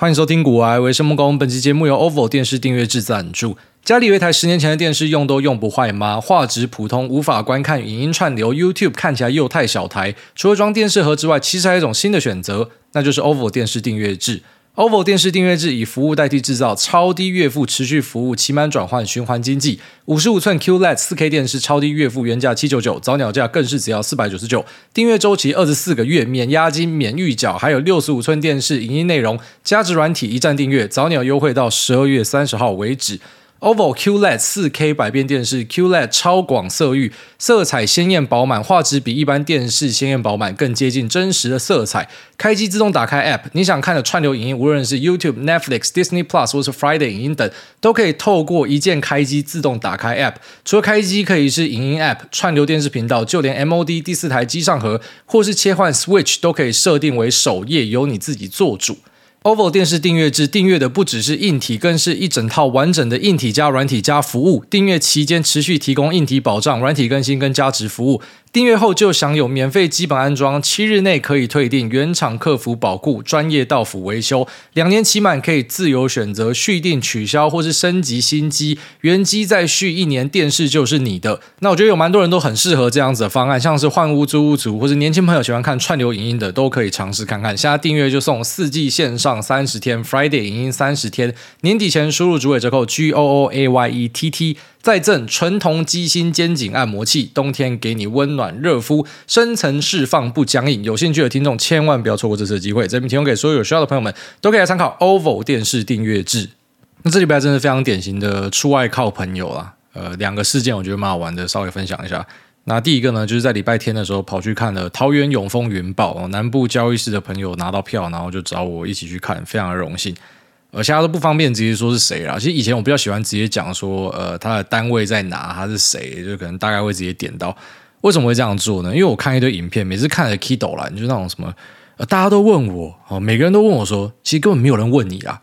欢迎收听《古癌为生木工》，本期节目由 OVO 电视订阅制赞助。家里有一台十年前的电视，用都用不坏吗？画质普通，无法观看影音串流，YouTube 看起来又太小台。除了装电视盒之外，其实还有一种新的选择，那就是 OVO 电视订阅制。OVO 电视订阅制以服务代替制造，超低月付持续服务，期满转换循环经济。五十五寸 QLED 四 K 电视超低月付，原价七九九，早鸟价更是只要四百九十九。订阅周期二十四个月，免押金、免预缴，还有六十五寸电视影音内容，加值软体一站订阅，早鸟优惠到十二月三十号为止。OVO QLED 4K 百变电视，QLED 超广色域，色彩鲜艳饱满，画质比一般电视鲜艳饱满，更接近真实的色彩。开机自动打开 App，你想看的串流影音，无论是 YouTube、Netflix、Disney Plus 或是 Friday 影音等，都可以透过一键开机自动打开 App。除了开机可以是影音 App、串流电视频道，就连 MOD 第四台机上盒或是切换 Switch 都可以设定为首页，由你自己做主。OVO 电视订阅制订阅的不只是硬体，更是一整套完整的硬体加软体加服务。订阅期间持续提供硬体保障、软体更新跟加值服务。订阅后就享有免费基本安装，七日内可以退订，原厂客服保固，专业到府维修，两年期满可以自由选择续订、取消或是升级新机，原机再续一年，电视就是你的。那我觉得有蛮多人都很适合这样子的方案，像是换屋租屋族或是年轻朋友喜欢看串流影音的，都可以尝试看看。现在订阅就送四季线上三十天，Friday 影音三十天，年底前输入主委折扣 G O O A Y E T T。再赠纯铜机芯肩颈按摩器，冬天给你温暖热敷，深层释放不僵硬。有兴趣的听众千万不要错过这次的机会，这边提供给所有有需要的朋友们，都可以来参考 OVO 电视订阅制。那这礼拜真的非常典型的出外靠朋友啊，呃，两个事件我觉得蛮好玩的，稍微分享一下。那第一个呢，就是在礼拜天的时候跑去看了桃园永丰云豹，南部交易室的朋友拿到票，然后就找我一起去看，非常的荣幸。而，其他都不方便直接说是谁啦。其实以前我比较喜欢直接讲说，呃，他的单位在哪，他是谁，就可能大概会直接点到。为什么会这样做呢？因为我看一堆影片，每次看了 Kido 啦，你就那种什么，呃，大家都问我，哦，每个人都问我说，其实根本没有人问你啦，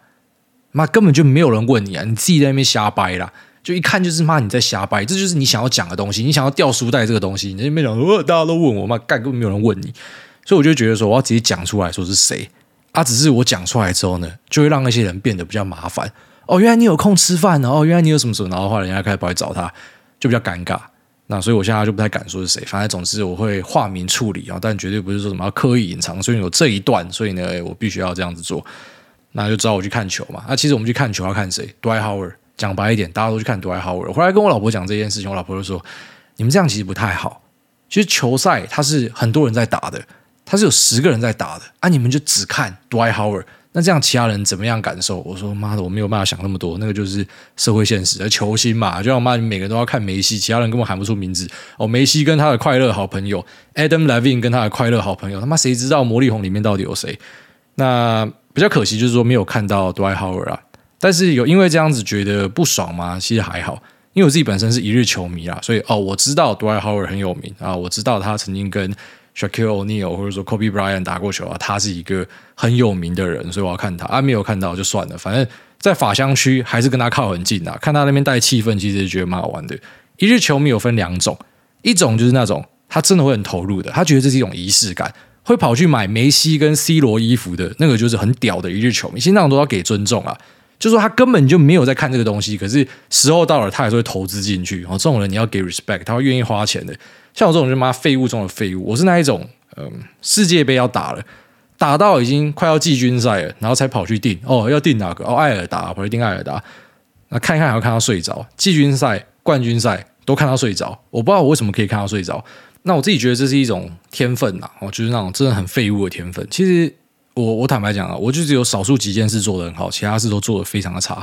妈，根本就没有人问你啊，你自己在那边瞎掰啦，就一看就是妈你在瞎掰，这就是你想要讲的东西，你想要掉书袋这个东西，你那边讲说，大家都问我，妈，干根本没有人问你，所以我就觉得说，我要直接讲出来说是谁。啊，只是我讲出来之后呢，就会让那些人变得比较麻烦。哦，原来你有空吃饭哦，原来你有什么什么，然后的话，人家开始跑来找他，就比较尴尬。那所以我现在就不太敢说是谁，反正总之我会化名处理啊，但绝对不是说什么要刻意隐藏。所以有这一段，所以呢，我必须要这样子做。那就知道我去看球嘛。那其实我们去看球要看谁？Dwight Howard。讲白一点，大家都去看 Dwight Howard。我后来跟我老婆讲这件事情，我老婆就说：“你们这样其实不太好。其实球赛它是很多人在打的。”他是有十个人在打的啊！你们就只看 Dwyer，那这样其他人怎么样感受？我说妈的，我没有办法想那么多，那个就是社会现实，而球星嘛，就像我妈，你每个人都要看梅西，其他人根本喊不出名字哦。梅西跟他的快乐好朋友 Adam Levine 跟他的快乐好朋友，他妈谁知道魔力红里面到底有谁？那比较可惜就是说没有看到 Dwyer 啊，但是有因为这样子觉得不爽吗？其实还好，因为我自己本身是一日球迷啦，所以哦，我知道 Dwyer 很有名啊，我知道他曾经跟 Shaquille O'Neal 或者说 Kobe Bryant 打过球啊，他是一个很有名的人，所以我要看他啊，没有看到就算了，反正在法香区还是跟他靠很近啊，看他那边带气氛，其实觉得蛮好玩的。一日球迷有分两种，一种就是那种他真的会很投入的，他觉得这是一种仪式感，会跑去买梅西跟 C 罗衣服的那个就是很屌的一日球迷，其实那种都要给尊重啊。就说他根本就没有在看这个东西，可是时候到了，他还是会投资进去。然后这种人你要给 respect，他会愿意花钱的。像我这种就妈废物中的废物，我是那一种，嗯，世界杯要打了，打到已经快要季军赛了，然后才跑去订哦，要订哪个？哦，爱尔达，跑去订爱尔达。那看一看还要看到睡着，季军赛、冠军赛都看到睡着。我不知道我为什么可以看到睡着。那我自己觉得这是一种天分呐，哦，就是那种真的很废物的天分。其实。我我坦白讲啊，我就只有少数几件事做得很好，其他事都做得非常的差。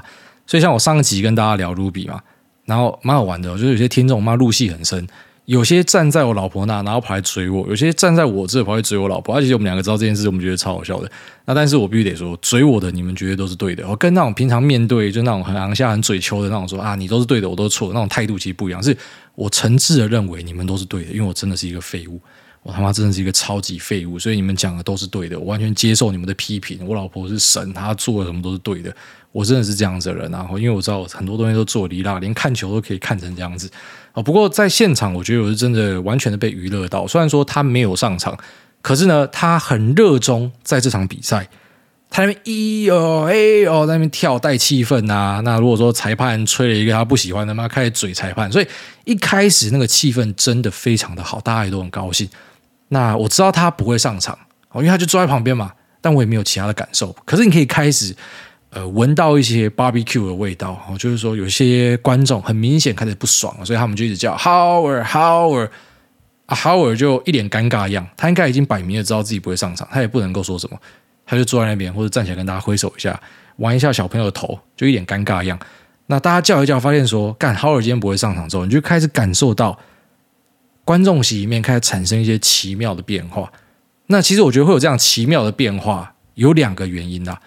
所以像我上一集跟大家聊 Ruby 嘛，然后蛮好玩的，就是有些听众妈入戏很深，有些站在我老婆那，然后跑来追我；有些站在我这跑来追我老婆。而且我们两个知道这件事，我们觉得超好笑的。那但是我必须得说，追我的你们觉得都是对的。我跟那种平常面对就那种很昂下、很嘴求的那种说啊，你都是对的，我都是错的那种态度其实不一样。是我诚挚的认为你们都是对的，因为我真的是一个废物。我他妈真的是一个超级废物，所以你们讲的都是对的，我完全接受你们的批评。我老婆是神，她做的什么都是对的，我真的是这样子的人。然后，因为我知道很多东西都做离啦，连看球都可以看成这样子啊。不过在现场，我觉得我是真的完全的被娱乐到。虽然说他没有上场，可是呢，他很热衷在这场比赛。他那边一哦哎哦在那边跳带气氛啊。那如果说裁判吹了一个他不喜欢的，妈开始嘴裁判，所以一开始那个气氛真的非常的好，大家也都很高兴。那我知道他不会上场哦，因为他就坐在旁边嘛，但我也没有其他的感受。可是你可以开始呃闻到一些 barbecue 的味道哦，就是说有些观众很明显开始不爽了，所以他们就一直叫 Howard，Howard，Howard 就一脸尴尬样，他应该已经摆明了知道自己不会上场，他也不能够说什么，他就坐在那边或者站起来跟大家挥手一下，玩一下小朋友的头，就一脸尴尬样。那大家叫一叫，发现说，干，Howard 今天不会上场之后，你就开始感受到观众席里面开始产生一些奇妙的变化。那其实我觉得会有这样奇妙的变化，有两个原因啊，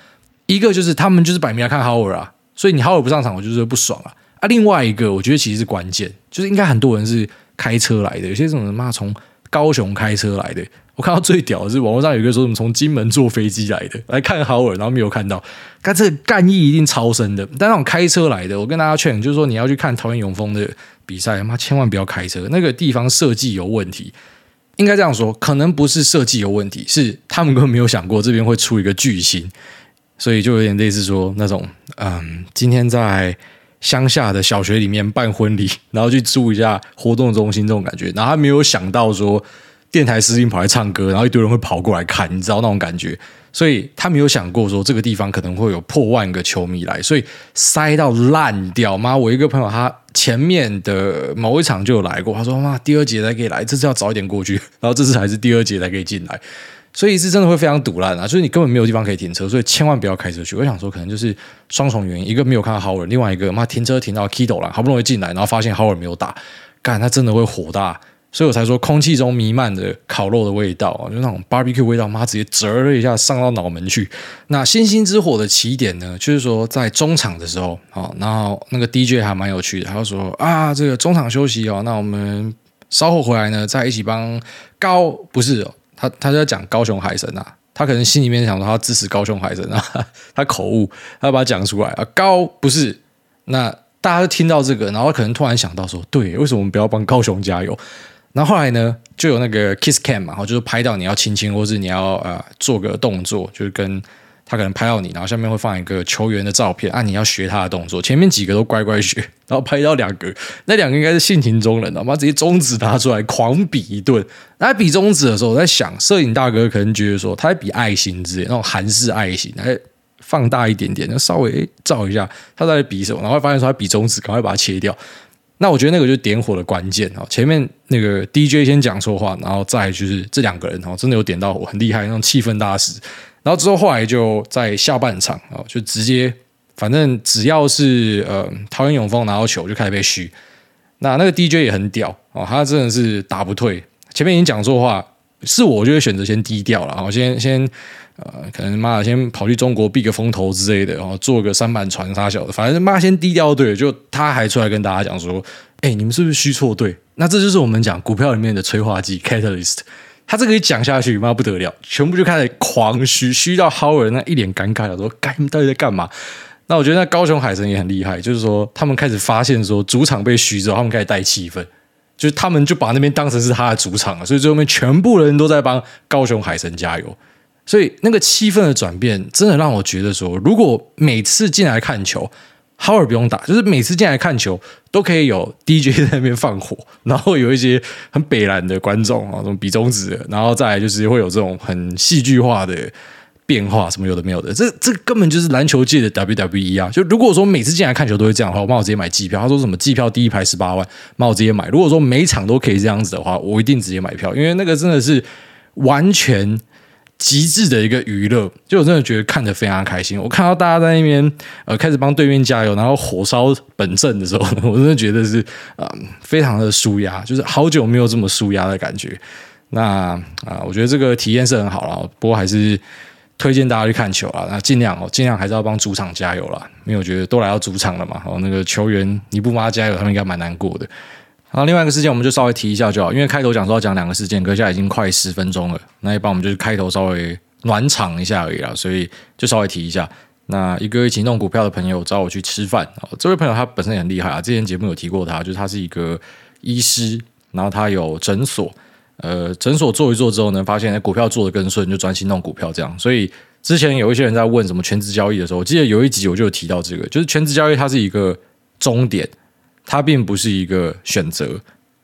一个就是他们就是摆明要看 Howard 啊，所以你 Howard 不上场，我就是不爽啊。啊，另外一个我觉得其实是关键，就是应该很多人是。开车来的，有些这种人妈从高雄开车来的。我看到最屌的是网络上有一个说什么从金门坐飞机来的来看豪尔，然后没有看到，但这干意一定超深的。但那种开车来的，我跟大家劝，就是说你要去看桃园永丰的比赛，妈千万不要开车，那个地方设计有问题。应该这样说，可能不是设计有问题，是他们根本没有想过这边会出一个巨星，所以就有点类似说那种，嗯，今天在。乡下的小学里面办婚礼，然后去租一下活动中心这种感觉，然后他没有想到说电台司机跑来唱歌，然后一堆人会跑过来看，你知道那种感觉，所以他没有想过说这个地方可能会有破万个球迷来，所以塞到烂掉。妈，我一个朋友他前面的某一场就有来过，他说妈第二节才可以来，这次要早一点过去，然后这次还是第二节才可以进来。所以是真的会非常堵烂啊！就是你根本没有地方可以停车，所以千万不要开车去。我想说，可能就是双重原因：一个没有看到 Howard，另外一个妈停车停到 Kido 了，好不容易进来，然后发现 Howard 没有打，干他真的会火大。所以我才说，空气中弥漫的烤肉的味道啊，就那种 barbecue 味道，妈直接折了一下上到脑门去。那星星之火的起点呢，就是说在中场的时候啊，然后那个 DJ 还蛮有趣的，他就说啊，这个中场休息哦，那我们稍后回来呢，再一起帮高不是。他他就在讲高雄海神啊，他可能心里面想说他支持高雄海神啊，他口误，他把它讲出来啊，高不是，那大家都听到这个，然后可能突然想到说，对，为什么我们不要帮高雄加油？然后后来呢，就有那个 kiss cam 嘛，然后就是拍到你要亲亲，或是你要呃做个动作，就是跟。他可能拍到你，然后下面会放一个球员的照片啊，你要学他的动作。前面几个都乖乖学，然后拍到两个，那两个应该是性情中人，然后直接中指拿出来狂比一顿。那比中指的时候，我在想，摄影大哥可能觉得说，他在比爱心之类那种韩式爱心，来放大一点点，就稍微照一下他在比什么，然后发现说他比中指，赶快把它切掉。那我觉得那个就是点火的关键啊。前面那个 DJ 先讲错话，然后再就是这两个人哦，真的有点到火，很厉害那种气氛大使。然后之后后来就在下半场啊，就直接反正只要是呃桃园永丰拿到球就开始被嘘。那那个 DJ 也很屌哦，他真的是打不退。前面已经讲错话，是我就会选择先低调了，啊先先呃可能妈的先跑去中国避个风头之类的，然后做个三板船啥小的，反正妈先低调对。就他还出来跟大家讲说，哎，你们是不是嘘错队？那这就是我们讲股票里面的催化剂 catalyst。他这个一讲下去，妈不得了，全部就开始狂嘘，嘘到 Howard 那一脸尴尬的说：“该到底在干嘛？”那我觉得那高雄海神也很厉害，就是说他们开始发现说主场被嘘之后，他们开始带气氛，就是他们就把那边当成是他的主场了，所以最后面全部人都在帮高雄海神加油，所以那个气氛的转变真的让我觉得说，如果每次进来看球。Hour 不用打，就是每次进来看球都可以有 DJ 在那边放火，然后有一些很北蓝的观众啊，这种比中指，然后再来就是会有这种很戏剧化的变化，什么有的没有的，这这根本就是篮球界的 WWE 啊！就如果说每次进来看球都会这样的话，我帮我直接买机票。他说什么机票第一排十八万，那我直接买。如果说每场都可以这样子的话，我一定直接买票，因为那个真的是完全。极致的一个娱乐，就我真的觉得看得非常开心。我看到大家在那边呃开始帮对面加油，然后火烧本阵的时候，我真的觉得是啊、呃、非常的舒压，就是好久没有这么舒压的感觉。那啊、我觉得这个体验是很好了，不过还是推荐大家去看球啊。那尽量哦，尽量还是要帮主场加油啦，因为我觉得都来到主场了嘛，哦，那个球员你不帮他加油，他们应该蛮难过的。然后另外一个事件，我们就稍微提一下就好，因为开头讲说要讲两个事件，可是现在已经快十分钟了，那一般我们就是开头稍微暖场一下而已啦，所以就稍微提一下。那一个一起弄股票的朋友找我去吃饭，这位朋友他本身也很厉害啊，之前节目有提过他，就是他是一个医师，然后他有诊所，呃，诊所做一做之后呢，发现股票做得更顺，就专心弄股票这样，所以之前有一些人在问什么全职交易的时候，我记得有一集我就有提到这个，就是全职交易它是一个终点，它并不是一个选择。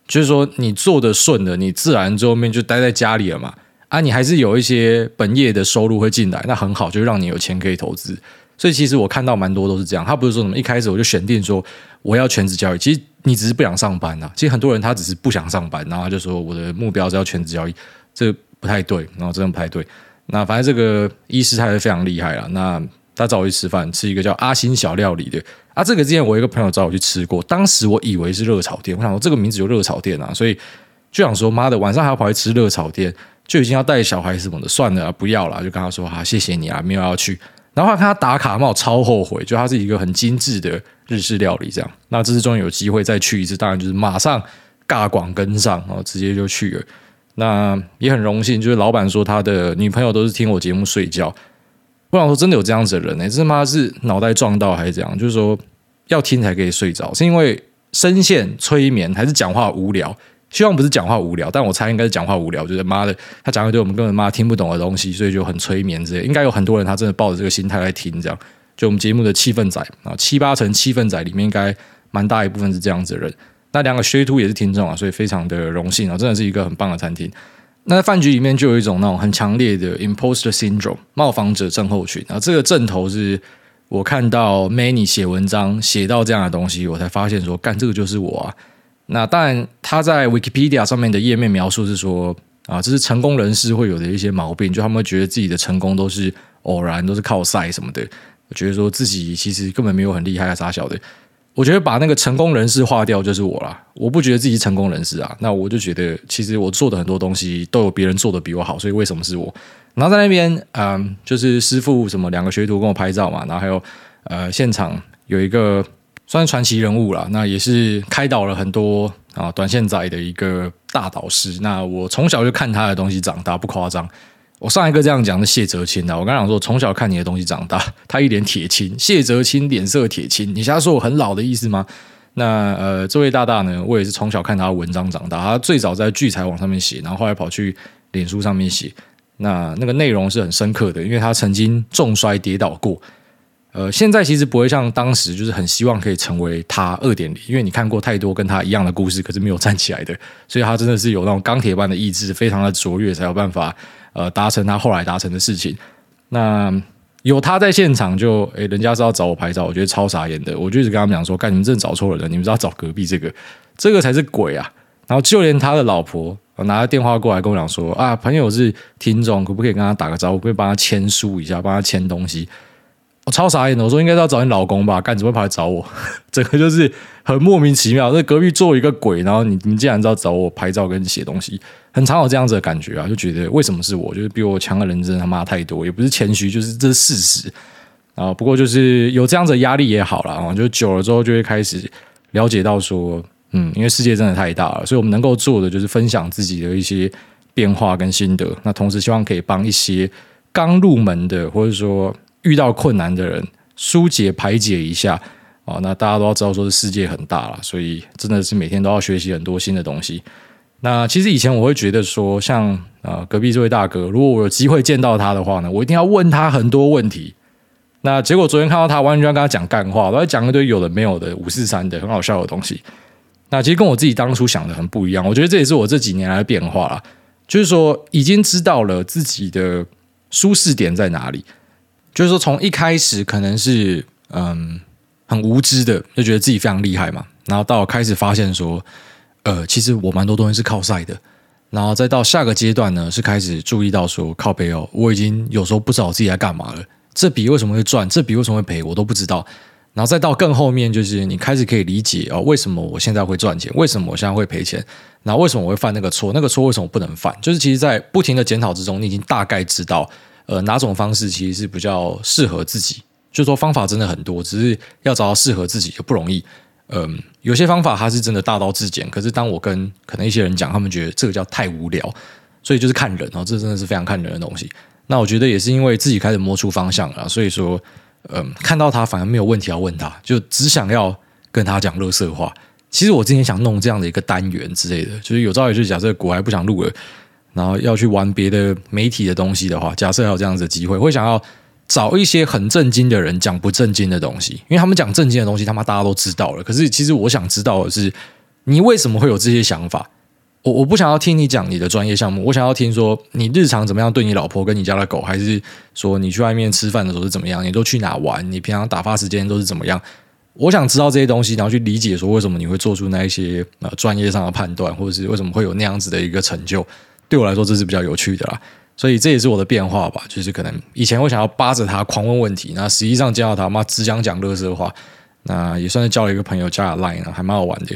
就是说你做的顺的，你自然最后面就待在家里了嘛。啊，你还是有一些本业的收入会进来，那很好，就让你有钱可以投资。所以其实我看到蛮多都是这样，他不是说什么一开始我就选定说我要全职交易，其实你只是不想上班呐、其实很多人他只是不想上班，然后他就说我的目标是要全职交易，这不太对，然后真的不太对。那反正这个医师他是非常厉害啦。那他找我去吃饭，吃一个叫阿星小料理的啊。这个之前我一个朋友找我去吃过，当时我以为是热炒店，我想说这个名字有热炒店啊，所以就想说妈的，晚上还要跑去吃热炒店。就已经要带小孩什么的，算了，不要了，就跟他说哈，谢谢你啊，没有要去。然后看他打卡，我超后悔，就他是一个很精致的日式料理，这样。那这次终于有机会再去一次，当然就是马上尬广跟上，然后直接就去了。那也很荣幸，就是老板说他的女朋友都是听我节目睡觉。我想说，真的有这样子的人呢？这妈是脑袋撞到还是怎样？就是说要听才可以睡着，是因为声线催眠，还是讲话无聊？希望不是讲话无聊，但我猜应该是讲话无聊。就是妈的，他讲一堆我们根本妈听不懂的东西，所以就很催眠之类。应该有很多人他真的抱着这个心态来听，这样就我们节目的气氛仔啊，七八成气氛仔里面应该蛮大一部分是这样子的人。那两个学徒也是听众啊，所以非常的荣幸啊，真的是一个很棒的餐厅。那在饭局里面就有一种那种很强烈的 imposter syndrome 冒访者症候群啊，这个症头是我看到 Manny 写文章写到这样的东西，我才发现说，干这个就是我啊。那当然，他在 Wikipedia 上面的页面描述是说啊，这是成功人士会有的一些毛病，就他们会觉得自己的成功都是偶然，都是靠赛什么的，觉得说自己其实根本没有很厉害啊，傻小的。我觉得把那个成功人士划掉就是我啦，我不觉得自己是成功人士啊，那我就觉得其实我做的很多东西都有别人做的比我好，所以为什么是我？然后在那边，嗯，就是师傅什么两个学徒跟我拍照嘛，然后还有呃现场有一个。算是传奇人物了，那也是开导了很多啊短线仔的一个大导师。那我从小就看他的东西长大，不夸张。我上一个这样讲是谢哲青的，我刚讲说从小看你的东西长大，他一脸铁青，谢哲青脸色铁青。你现在说我很老的意思吗？那呃，这位大大呢，我也是从小看他的文章长大。他最早在聚财网上面写，然后后来跑去脸书上面写。那那个内容是很深刻的，因为他曾经重摔跌倒过。呃，现在其实不会像当时，就是很希望可以成为他二点零，因为你看过太多跟他一样的故事，可是没有站起来的，所以他真的是有那种钢铁般的意志，非常的卓越，才有办法呃达成他后来达成的事情。那有他在现场就，就诶人家是要找我拍照，我觉得超傻眼的，我就一直跟他们讲说，干你们真找错人了，你们是要找隔壁这个，这个才是鬼啊！然后就连他的老婆拿着电话过来跟我讲说，啊，朋友是听众，可不可以跟他打个招呼，可，可以帮他签书一下，帮他签东西。超傻眼的，我说应该是要找你老公吧，干怎么会跑来找我？整个就是很莫名其妙。那隔壁坐一个鬼，然后你你竟然知道找我拍照跟写东西，很常有这样子的感觉啊，就觉得为什么是我？就是比我强的人真的他妈太多，也不是谦虚，就是这是事实啊。不过就是有这样子的压力也好了啊，就久了之后就会开始了解到说，嗯，因为世界真的太大了，所以我们能够做的就是分享自己的一些变化跟心得。那同时希望可以帮一些刚入门的，或者说。遇到困难的人，疏解排解一下啊！那大家都要知道，说是世界很大了，所以真的是每天都要学习很多新的东西。那其实以前我会觉得说，像啊隔壁这位大哥，如果我有机会见到他的话呢，我一定要问他很多问题。那结果昨天看到他，完全就跟他讲干话，都在讲一堆有的没有的五四三的很好笑的东西。那其实跟我自己当初想的很不一样。我觉得这也是我这几年来的变化啦，就是说已经知道了自己的舒适点在哪里。就是说，从一开始可能是嗯很无知的，就觉得自己非常厉害嘛，然后到开始发现说，呃，其实我蛮多东西是靠赛的，然后再到下个阶段呢，是开始注意到说，靠背哦，我已经有时候不知道我自己在干嘛了，这笔为什么会赚，这笔为什么会赔，我都不知道，然后再到更后面，就是你开始可以理解哦，为什么我现在会赚钱，为什么我现在会赔钱，然后为什么我会犯那个错，那个错为什么不能犯，就是其实，在不停的检讨之中，你已经大概知道。呃，哪种方式其实是比较适合自己？就是说方法真的很多，只是要找到适合自己就不容易。嗯，有些方法它是真的大道至简，可是当我跟可能一些人讲，他们觉得这个叫太无聊，所以就是看人哦，这真的是非常看人的东西。那我觉得也是因为自己开始摸出方向了，所以说，嗯，看到他反而没有问题要问他，就只想要跟他讲垃圾话。其实我之前想弄这样的一个单元之类的，就是有朝一日假设国还不想录了。然后要去玩别的媒体的东西的话，假设有这样子的机会，会想要找一些很正经的人讲不正经的东西，因为他们讲正经的东西，他妈大家都知道了。可是其实我想知道的是，你为什么会有这些想法？我我不想要听你讲你的专业项目，我想要听说你日常怎么样对你老婆跟你家的狗，还是说你去外面吃饭的时候是怎么样，你都去哪玩，你平常打发时间都是怎么样？我想知道这些东西，然后去理解说为什么你会做出那一些呃专业上的判断，或者是为什么会有那样子的一个成就。对我来说，这是比较有趣的啦。所以这也是我的变化吧，就是可能以前我想要扒着他狂问问题，那实际上见到他妈只想讲垃圾话，那也算是交了一个朋友，加了 Line 还蛮好玩的。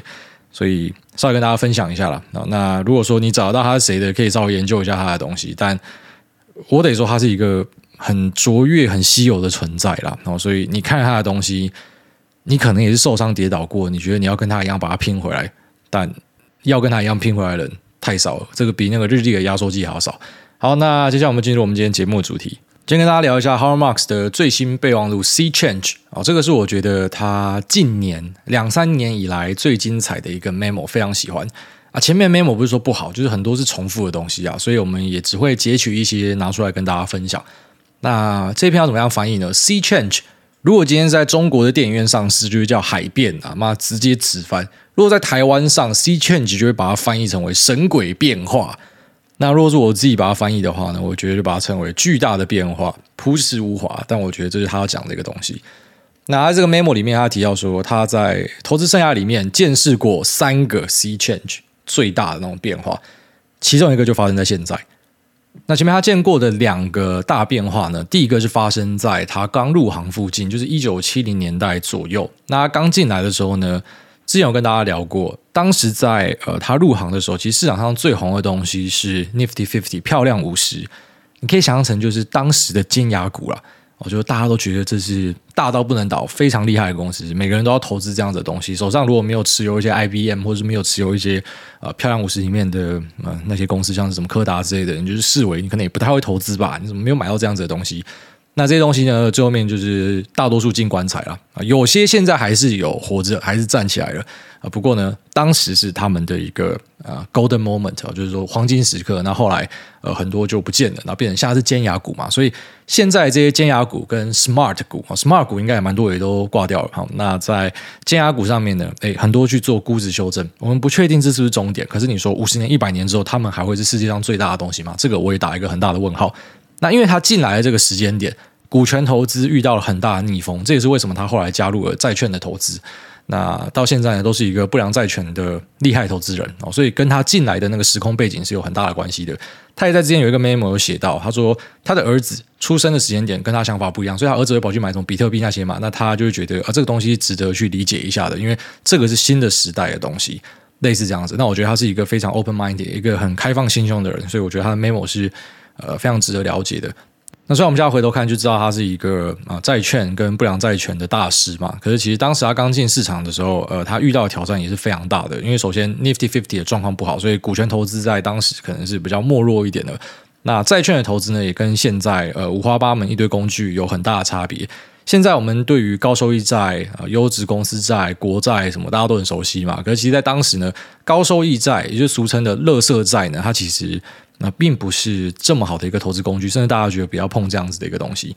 所以稍微跟大家分享一下啦。那如果说你找到他是谁的，可以稍微研究一下他的东西。但我得说，他是一个很卓越、很稀有的存在啦。然后，所以你看他的东西。你可能也是受伤跌倒过，你觉得你要跟他一样把它拼回来，但要跟他一样拼回来的人太少了，这个比那个日历的压缩机还要少。好，那接下来我们进入我们今天节目的主题，今天跟大家聊一下 h a r m a r k s 的最新备忘录 Sea Change 啊，这个是我觉得他近年两三年以来最精彩的一个 memo，非常喜欢啊。前面 memo 不是说不好，就是很多是重复的东西啊，所以我们也只会截取一些拿出来跟大家分享。那这篇要怎么样翻译呢？Sea Change。如果今天在中国的电影院上市，就是叫海变啊，妈直接直翻。如果在台湾上，Sea Change 就会把它翻译成为神鬼变化。那如果是我自己把它翻译的话呢，我觉得就把它称为巨大的变化，朴实无华。但我觉得这是他要讲的一个东西。那在这个 memo 里面，他提到说他在投资生涯里面见识过三个 Sea Change 最大的那种变化，其中一个就发生在现在。那前面他见过的两个大变化呢，第一个是发生在他刚入行附近，就是一九七零年代左右。那他刚进来的时候呢，之前有跟大家聊过，当时在呃他入行的时候，其实市场上最红的东西是 Nifty Fifty 漂亮五十，你可以想象成就是当时的尖牙股了。我觉得大家都觉得这是大到不能倒、非常厉害的公司，每个人都要投资这样子的东西。手上如果没有持有一些 IBM，或者是没有持有一些呃漂亮五十里面的呃那些公司，像是什么柯达之类的，你就是视为你可能也不太会投资吧？你怎么没有买到这样子的东西？那这些东西呢，最后面就是大多数进棺材了啊，有些现在还是有活着，还是站起来了啊。不过呢，当时是他们的一个啊 golden moment，就是说黄金时刻。那后来呃很多就不见了，然后变成现在是尖牙股嘛。所以现在这些尖牙股跟 smart 股啊，smart 股应该也蛮多也都挂掉了。好，那在尖牙股上面呢，诶，很多去做估值修正。我们不确定这是不是终点，可是你说五十年、一百年之后，他们还会是世界上最大的东西吗？这个我也打一个很大的问号。那因为他进来的这个时间点，股权投资遇到了很大的逆风，这也是为什么他后来加入了债券的投资。那到现在呢，都是一个不良债权的厉害投资人哦，所以跟他进来的那个时空背景是有很大的关系的。他也在之前有一个 memo 有写到，他说他的儿子出生的时间点跟他想法不一样，所以他儿子会跑去买什么比特币那些嘛，那他就会觉得啊，这个东西值得去理解一下的，因为这个是新的时代的东西，类似这样子。那我觉得他是一个非常 open minded，一个很开放心胸的人，所以我觉得他的 memo 是。呃，非常值得了解的。那虽然我们现在回头看就知道他是一个啊债券跟不良债权的大师嘛，可是其实当时他刚进市场的时候，呃，他遇到的挑战也是非常大的。因为首先 Nifty Fifty 的状况不好，所以股权投资在当时可能是比较没落一点的。那债券的投资呢，也跟现在呃五花八门一堆工具有很大的差别。现在我们对于高收益债、优质公司债、国债什么，大家都很熟悉嘛。可是其实，在当时呢，高收益债，也就是俗称的“垃圾债”呢，它其实那并不是这么好的一个投资工具，甚至大家觉得不要碰这样子的一个东西。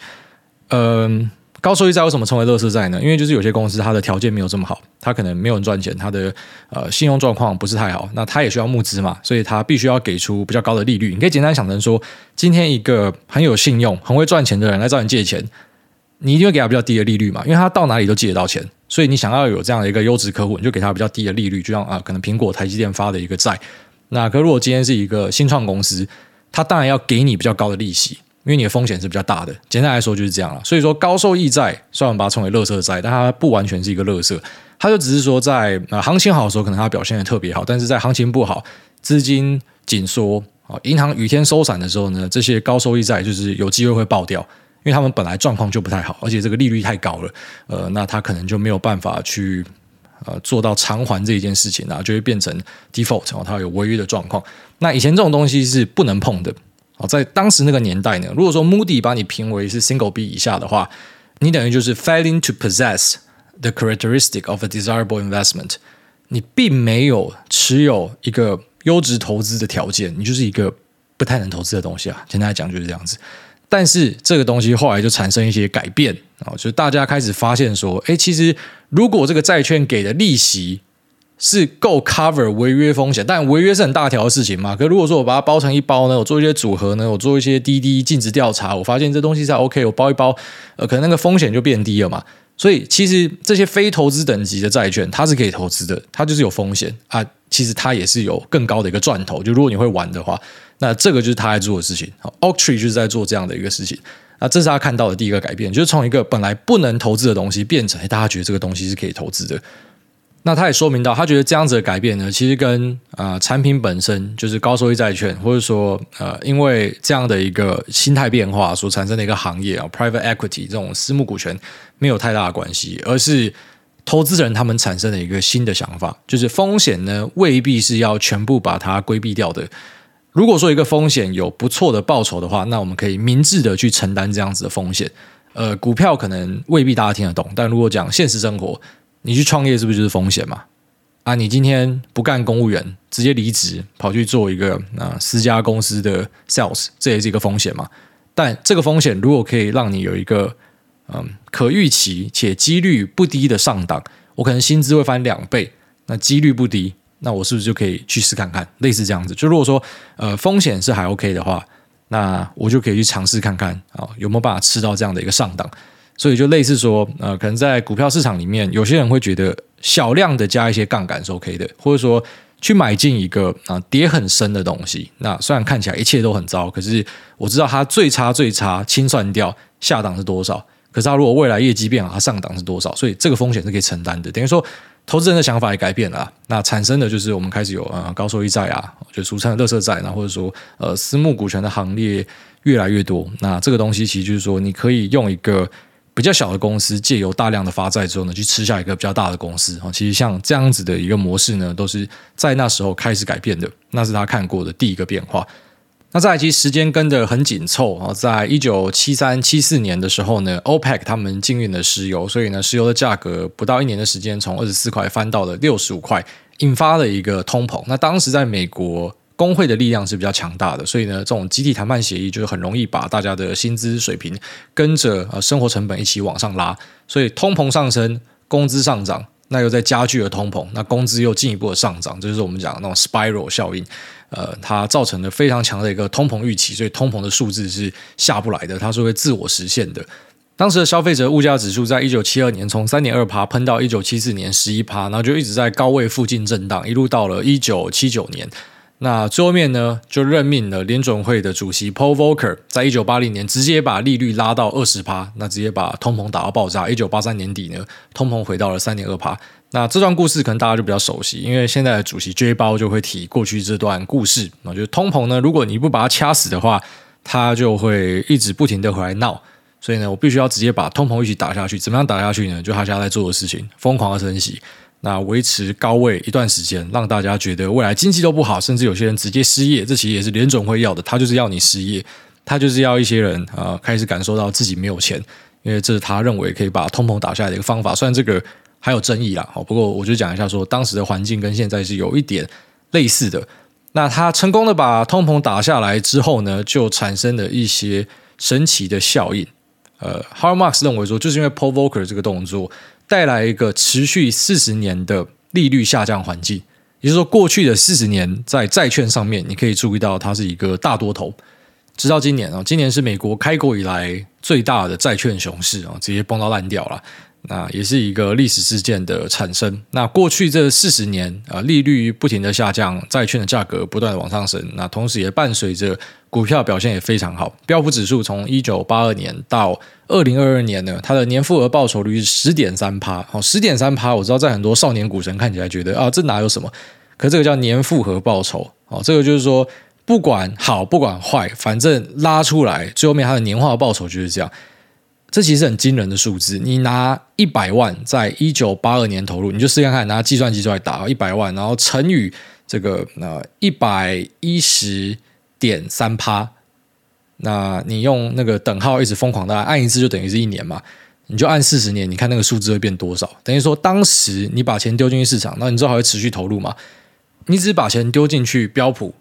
嗯，高收益债为什么称为乐色债呢？因为就是有些公司它的条件没有这么好，它可能没有人赚钱，它的呃信用状况不是太好，那它也需要募资嘛，所以它必须要给出比较高的利率。你可以简单想成说，今天一个很有信用、很会赚钱的人来找你借钱。你一定会给他比较低的利率嘛，因为他到哪里都借得到钱，所以你想要有这样的一个优质客户，你就给他比较低的利率，就像啊，可能苹果、台积电发的一个债。那可如果今天是一个新创公司，它当然要给你比较高的利息，因为你的风险是比较大的。简单来说就是这样了。所以说高收益债虽然我们把它称为垃圾债，但它不完全是一个垃圾，它就只是说在呃行情好的时候，可能它表现得特别好，但是在行情不好、资金紧缩啊、银行雨天收伞的时候呢，这些高收益债就是有机会会爆掉。因为他们本来状况就不太好，而且这个利率太高了，呃，那他可能就没有办法去呃做到偿还这一件事情啊，就会变成 default，然后它有违约的状况。那以前这种东西是不能碰的啊，在当时那个年代呢，如果说 Moody 把你评为是 single B 以下的话，你等于就是 failing to possess the characteristic of a desirable investment，你并没有持有一个优质投资的条件，你就是一个不太能投资的东西啊。简单来讲就是这样子。但是这个东西后来就产生一些改变啊，就是大家开始发现说，哎，其实如果这个债券给的利息是够 cover 违约风险，但违约是很大条的事情嘛。可如果说我把它包成一包呢，我做一些组合呢，我做一些滴滴尽职调查，我发现这东西是 OK，我包一包，呃，可能那个风险就变低了嘛。所以其实这些非投资等级的债券，它是可以投资的，它就是有风险啊。其实它也是有更高的一个赚头，就如果你会玩的话。那这个就是他在做的事情，Oaktree 就是在做这样的一个事情。那这是他看到的第一个改变，就是从一个本来不能投资的东西变成大家觉得这个东西是可以投资的。那他也说明到，他觉得这样子的改变呢，其实跟啊、呃、产品本身就是高收益债券，或者说呃因为这样的一个心态变化所产生的一个行业啊，Private Equity 这种私募股权没有太大的关系，而是投资人他们产生的一个新的想法，就是风险呢未必是要全部把它规避掉的。如果说一个风险有不错的报酬的话，那我们可以明智的去承担这样子的风险。呃，股票可能未必大家听得懂，但如果讲现实生活，你去创业是不是就是风险嘛？啊，你今天不干公务员，直接离职跑去做一个啊、私家公司的 sales，这也是一个风险嘛。但这个风险如果可以让你有一个嗯、可预期且几率不低的上档，我可能薪资会翻两倍，那几率不低。那我是不是就可以去试看看，类似这样子？就如果说呃风险是还 OK 的话，那我就可以去尝试看看啊、有没有办法吃到这样的一个上档。所以就类似说呃，可能在股票市场里面，有些人会觉得小量的加一些杠杆是 OK 的，或者说去买进一个啊、跌很深的东西。那虽然看起来一切都很糟，可是我知道它最差最差清算掉下档是多少，可是它如果未来业绩变好，它上档是多少？所以这个风险是可以承担的。等于说。投资人的想法也改变了，那产生的就是我们开始有呃高收益债啊，就俗称的垃圾债，那或者说呃私募股权的行列越来越多。那这个东西其实就是说，你可以用一个比较小的公司借由大量的发债之后呢，去吃下一个比较大的公司啊。其实像这样子的一个模式呢，都是在那时候开始改变的，那是他看过的第一个变化。那再来，其实时间跟得很紧凑啊，在一九七三、七四年的时候呢，OPEC 他们禁运了石油，所以呢，石油的价格不到一年的时间，从二十四块翻到了六十五块，引发了一个通膨。那当时在美国，工会的力量是比较强大的，所以呢，这种集体谈判协议就是很容易把大家的薪资水平跟着呃生活成本一起往上拉，所以通膨上升，工资上涨，那又在加剧了通膨，那工资又进一步的上涨，这就是我们讲的那种 spiral 效应。呃，它造成了非常强的一个通膨预期，所以通膨的数字是下不来的，它是会自我实现的。当时的消费者物价指数在一九七二年从三点二趴喷到一九七四年十一趴，然后就一直在高位附近震荡，一路到了一九七九年。那最后面呢，就任命了联准会的主席 Paul Volcker，在一九八零年直接把利率拉到二十趴，那直接把通膨打到爆炸。一九八三年底呢，通膨回到了三点二趴。那这段故事可能大家就比较熟悉，因为现在的主席 Jay Powell 就会提过去这段故事。那就是通膨呢，如果你不把它掐死的话，它就会一直不停的回来闹。所以呢，我必须要直接把通膨一起打下去。怎么样打下去呢？就他现在在做的事情，疯狂的升息，那维持高位一段时间，让大家觉得未来经济都不好，甚至有些人直接失业。这其实也是联总会要的，他就是要你失业，他就是要一些人啊、呃、开始感受到自己没有钱，因为这是他认为可以把通膨打下来的一个方法。虽然这个。还有争议啦，好，不过我就讲一下说，当时的环境跟现在是有一点类似的。那他成功的把通膨打下来之后呢，就产生了一些神奇的效应。呃，Har Marx 认为说，就是因为 Paul Volcker 这个动作带来一个持续四十年的利率下降环境，也就是说，过去的四十年在债券上面，你可以注意到它是一个大多头，直到今年啊，今年是美国开国以来最大的债券熊市啊，直接崩到烂掉了。那也是一个历史事件的产生。那过去这四十年啊，利率不停的下降，债券的价格不断的往上升。那同时也伴随着股票表现也非常好。标普指数从一九八二年到二零二二年呢，它的年复合报酬率是十点三趴。好，十点三趴，我知道在很多少年股神看起来觉得啊，这哪有什么？可这个叫年复合报酬。哦，这个就是说，不管好不管坏，反正拉出来最后面它的年化报酬就是这样。这其实很惊人的数字，你拿一百万在一九八二年投入，你就试看看，拿计算机出来打一百万，然后乘以这个呃一百一十点三趴，那你用那个等号一直疯狂的按一次，就等于是一年嘛，你就按四十年，你看那个数字会变多少？等于说当时你把钱丢进去市场，那你之后还会持续投入吗？你只是把钱丢进去标普。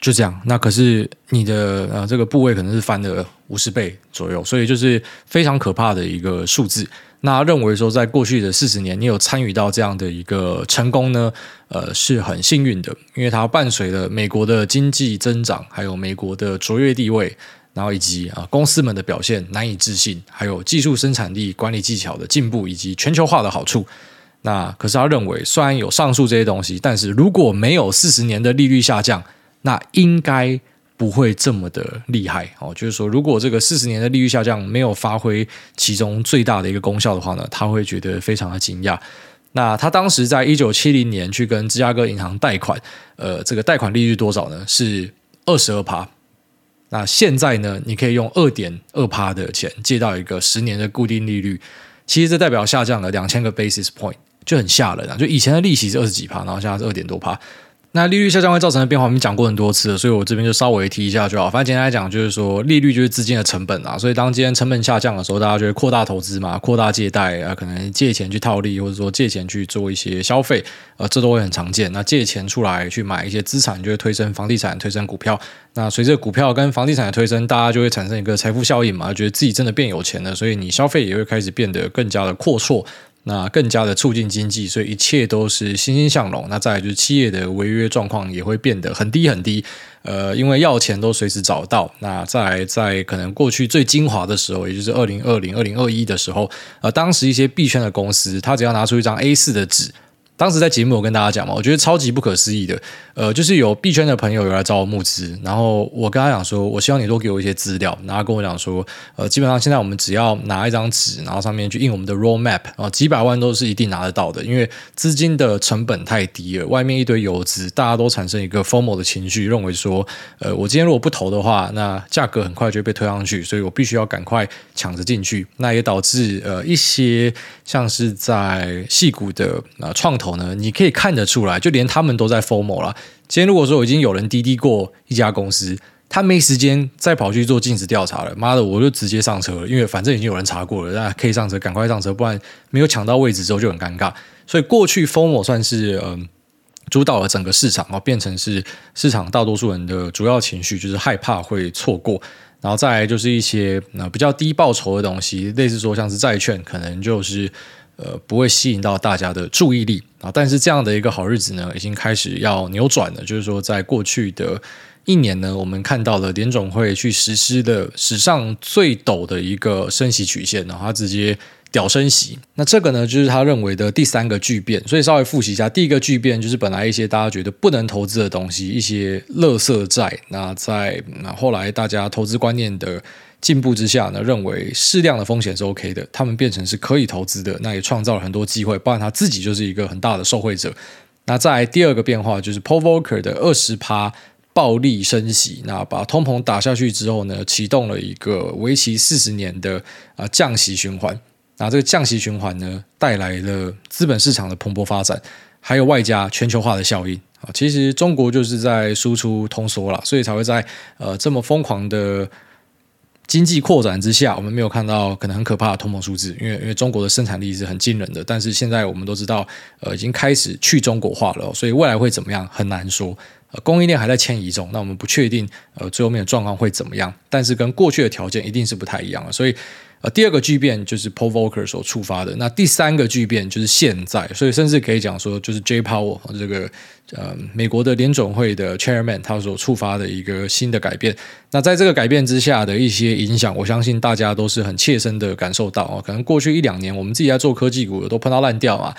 就这样。那可是你的呃这个部位可能是翻了五十倍左右，所以就是非常可怕的一个数字。那认为说，在过去的四十年，你有参与到这样的一个成功呢，呃，是很幸运的，因为它伴随了美国的经济增长，还有美国的卓越地位，然后以及啊公司们的表现难以置信，还有技术生产力、管理技巧的进步，以及全球化的好处。那可是他认为，虽然有上述这些东西，但是如果没有四十年的利率下降，那应该。不会这么的厉害哦，就是说，如果这个四十年的利率下降没有发挥其中最大的一个功效的话呢，他会觉得非常的惊讶。那他当时在一九七零年去跟芝加哥银行贷款，呃，这个贷款利率多少呢？是二十二趴。那现在呢，你可以用二点二趴的钱借到一个十年的固定利率，其实这代表下降了两千个 basis point，就很吓人啊！就以前的利息是二十几趴，然后现在是二点多趴。那利率下降会造成的变化，我们讲过很多次，所以我这边就稍微提一下就好。反正简单来讲，就是说利率就是资金的成本啊。所以当今天成本下降的时候，大家就会扩大投资嘛，扩大借贷啊，可能借钱去套利，或者说借钱去做一些消费，呃，这都会很常见。那借钱出来去买一些资产，就会推升房地产，推升股票。那随着股票跟房地产的推升，大家就会产生一个财富效应嘛，觉得自己真的变有钱了，所以你消费也会开始变得更加的阔绰。那更加的促进经济，所以一切都是欣欣向荣。那再来就是企业的违约状况也会变得很低很低，呃，因为要钱都随时找到。那再来在可能过去最精华的时候，也就是二零二零、二零二一的时候，呃，当时一些币圈的公司，他只要拿出一张 A 四的纸。当时在节目我跟大家讲嘛，我觉得超级不可思议的，呃，就是有币圈的朋友有来找我募资，然后我跟他讲说，我希望你多给我一些资料，然后跟我讲说，呃，基本上现在我们只要拿一张纸，然后上面去印我们的 roadmap 啊，几百万都是一定拿得到的，因为资金的成本太低了，外面一堆游资，大家都产生一个 FOMO 的情绪，认为说，呃，我今天如果不投的话，那价格很快就会被推上去，所以我必须要赶快抢着进去，那也导致呃一些像是在矽谷的呃创投。呢，你可以看得出来，就连他们都在 formal 了。今天如果说已经有人滴滴过一家公司，他没时间再跑去做尽职调查了，妈的，我就直接上车了，因为反正已经有人查过了，那可以上车，赶快上车，不然没有抢到位置之后就很尴尬。所以过去 formal 算是嗯主导了整个市场，然后变成是市场大多数人的主要情绪，就是害怕会错过。然后再来就是一些呃比较低报酬的东西，类似说像是债券，可能就是。呃，不会吸引到大家的注意力啊，但是这样的一个好日子呢，已经开始要扭转了。就是说，在过去的一年呢，我们看到了联总会去实施的史上最陡的一个升息曲线，然后他直接屌升息。那这个呢，就是他认为的第三个巨变。所以稍微复习一下，第一个巨变就是本来一些大家觉得不能投资的东西，一些垃圾债。那在那后来大家投资观念的。进步之下呢，认为适量的风险是 OK 的，他们变成是可以投资的，那也创造了很多机会，包括他自己就是一个很大的受惠者。那在第二个变化就是 Povoker 的二十趴暴力升息，那把通膨打下去之后呢，启动了一个为期四十年的啊降息循环。那这个降息循环呢，带来了资本市场的蓬勃发展，还有外加全球化的效应啊。其实中国就是在输出通缩了，所以才会在呃这么疯狂的。经济扩展之下，我们没有看到可能很可怕的通膨数字，因为因为中国的生产力是很惊人的。但是现在我们都知道，呃，已经开始去中国化了，所以未来会怎么样很难说。呃，供应链还在迁移中，那我们不确定呃最后面的状况会怎么样。但是跟过去的条件一定是不太一样的，所以。呃，第二个巨变就是 Provoker 所触发的。那第三个巨变就是现在，所以甚至可以讲说，就是 J Powell 这个呃美国的联总会的 Chairman 他所触发的一个新的改变。那在这个改变之下的一些影响，我相信大家都是很切身的感受到哦。可能过去一两年，我们自己在做科技股都碰到烂掉啊，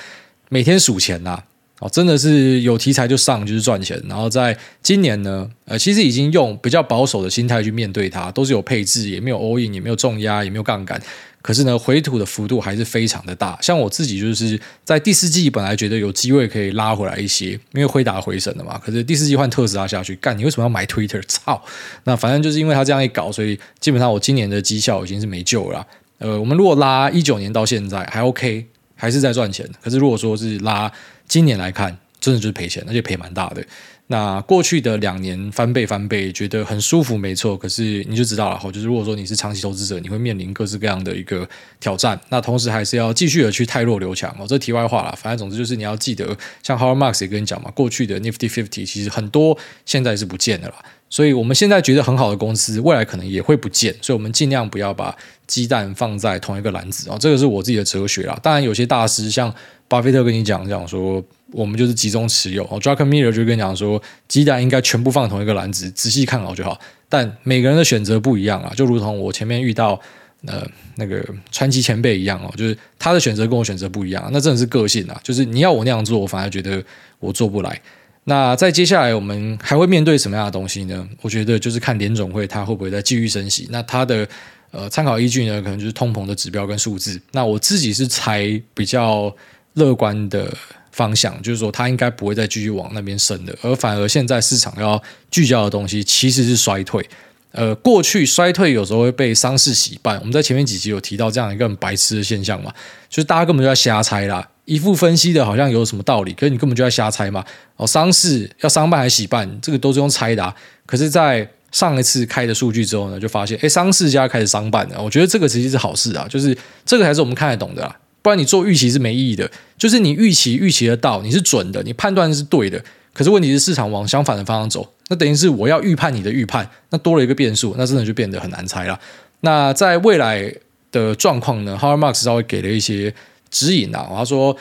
每天数钱呐。哦，真的是有题材就上，就是赚钱。然后在今年呢，呃，其实已经用比较保守的心态去面对它，都是有配置，也没有 all in，也没有重压，也没有杠杆。可是呢，回吐的幅度还是非常的大。像我自己就是在第四季本来觉得有机会可以拉回来一些，因为辉达回神了嘛。可是第四季换特斯拉下去，干，你为什么要买 Twitter？操！那反正就是因为他这样一搞，所以基本上我今年的绩效已经是没救了。呃，我们如果拉一九年到现在还 OK，还是在赚钱。可是如果说是拉。今年来看，真的就是赔钱，而且赔蛮大的。那过去的两年翻倍翻倍，觉得很舒服，没错。可是你就知道了，就是如果说你是长期投资者，你会面临各式各样的一个挑战。那同时还是要继续的去汰弱留强哦。这题外话了，反正总之就是你要记得，像 Howard Max 也跟你讲嘛，过去的 Nifty Fifty 其实很多现在是不见的了。所以我们现在觉得很好的公司，未来可能也会不见。所以我们尽量不要把鸡蛋放在同一个篮子哦。这个是我自己的哲学啦。当然，有些大师像巴菲特跟你讲讲说。我们就是集中持有哦，Druckenmiller 就跟你讲说，鸡蛋应该全部放同一个篮子，仔细看好就好。但每个人的选择不一样啊，就如同我前面遇到呃那个传奇前辈一样哦，就是他的选择跟我选择不一样，那真的是个性啊。就是你要我那样做，我反而觉得我做不来。那在接下来我们还会面对什么样的东西呢？我觉得就是看联总会他会不会再继续升息。那他的呃参考依据呢，可能就是通膨的指标跟数字。那我自己是猜比较乐观的。方向就是说，它应该不会再继续往那边升的，而反而现在市场要聚焦的东西其实是衰退。呃，过去衰退有时候会被商事洗办，我们在前面几集有提到这样一个很白痴的现象嘛，就是大家根本就在瞎猜啦，一副分析的好像有什么道理，可是你根本就在瞎猜嘛。哦，商事要商办还是喜办，这个都是用猜的。可是，在上一次开的数据之后呢，就发现，哎，商事家开始商办了。我觉得这个其实是好事啊，就是这个才是我们看得懂的啊。不然你做预期是没意义的，就是你预期预期得到，你是准的，你判断是对的。可是问题是市场往相反的方向走，那等于是我要预判你的预判，那多了一个变数，那真的就变得很难猜了。那在未来的状况呢 h a r m a r k 稍微给了一些指引啊，他说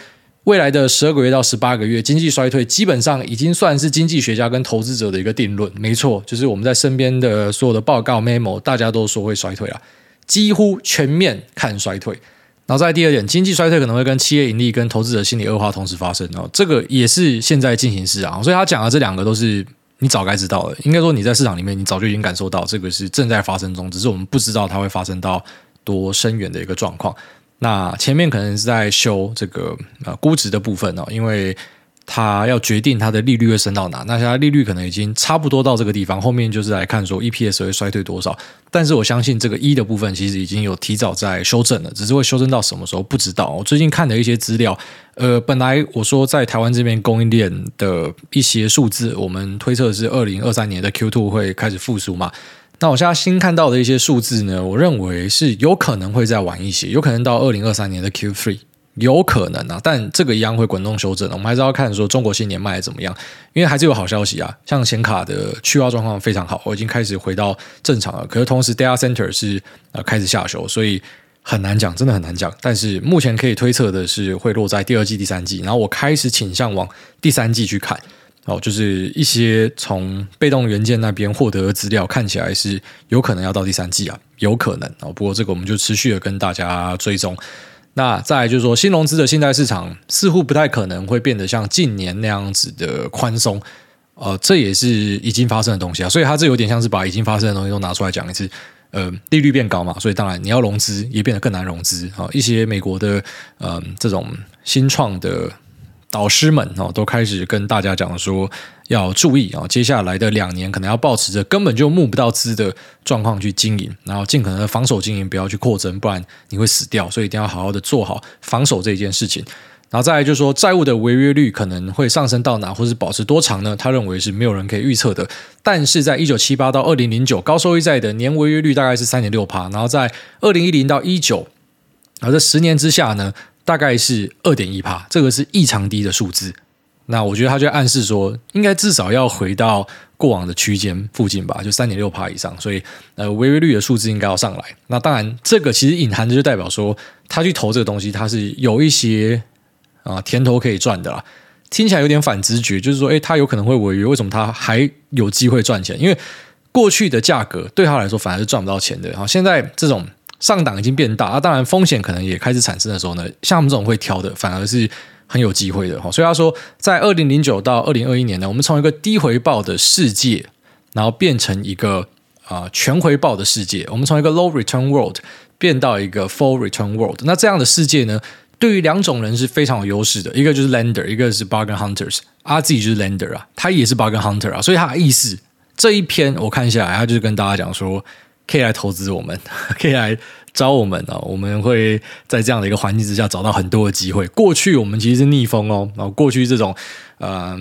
未来的十二个月到十八个月经济衰退，基本上已经算是经济学家跟投资者的一个定论。没错，就是我们在身边的所有的报告 memo，大家都说会衰退了，几乎全面看衰退。然后再第二点，经济衰退可能会跟企业盈利跟投资者心理恶化同时发生哦，这个也是现在进行式啊，所以他讲的这两个都是你早该知道的，应该说你在市场里面你早就已经感受到这个是正在发生中，只是我们不知道它会发生到多深远的一个状况。那前面可能是在修这个呃估值的部分哦，因为。它要决定它的利率会升到哪，那现在利率可能已经差不多到这个地方，后面就是来看说 EPS 会衰退多少。但是我相信这个一的部分其实已经有提早在修正了，只是会修正到什么时候不知道。我最近看的一些资料，呃，本来我说在台湾这边供应链的一些数字，我们推测是二零二三年的 Q2 会开始复苏嘛。那我现在新看到的一些数字呢，我认为是有可能会再晚一些，有可能到二零二三年的 Q3。有可能啊，但这个一样会滚动修正。我们还是要看说中国新年卖的怎么样，因为还是有好消息啊，像显卡的去化状况非常好，我已经开始回到正常了。可是同时，data center 是呃开始下修，所以很难讲，真的很难讲。但是目前可以推测的是会落在第二季、第三季。然后我开始倾向往第三季去看哦，就是一些从被动元件那边获得的资料看起来是有可能要到第三季啊，有可能哦。不过这个我们就持续的跟大家追踪。那再就是说，新融资的信贷市场似乎不太可能会变得像近年那样子的宽松，呃，这也是已经发生的东西啊，所以它这有点像是把已经发生的东西都拿出来讲一次，呃，利率变高嘛，所以当然你要融资也变得更难融资啊，一些美国的呃这种新创的。导师们哦，都开始跟大家讲说要注意啊，接下来的两年可能要保持着根本就募不到资的状况去经营，然后尽可能的防守经营，不要去扩增，不然你会死掉。所以一定要好好的做好防守这件事情。然后再来就是说，债务的违约率可能会上升到哪，或是保持多长呢？他认为是没有人可以预测的。但是在一九七八到二零零九，高收益债的年违约率大概是三点六趴，然后在二零一零到一九，而这十年之下呢，大概是二点一趴，这个是异常低的数字。那我觉得他就暗示说，应该至少要回到过往的区间附近吧，就三点六趴以上。所以，呃，违约率的数字应该要上来。那当然，这个其实隐含的就代表说，他去投这个东西，他是有一些啊甜头可以赚的啦。听起来有点反直觉，就是说，诶，他有可能会违约，为什么他还有机会赚钱？因为过去的价格对他来说反而是赚不到钱的。好，现在这种。上档已经变大啊，当然风险可能也开始产生的时候呢，像我们这种会挑的，反而是很有机会的哈。所以他说，在二零零九到二零二一年呢，我们从一个低回报的世界，然后变成一个啊、全回报的世界。我们从一个 low return world 变到一个 full return world。那这样的世界呢，对于两种人是非常有优势的，一个就是 lender，一个是 bargain hunters。阿自己就是 lender 啊，他也是 bargain hunter 啊，所以他的意思这一篇我看下来，他就是跟大家讲说。可以来投资我们，可以来招我们哦。我们会在这样的一个环境之下找到很多的机会。过去我们其实是逆风哦，然后过去这种呃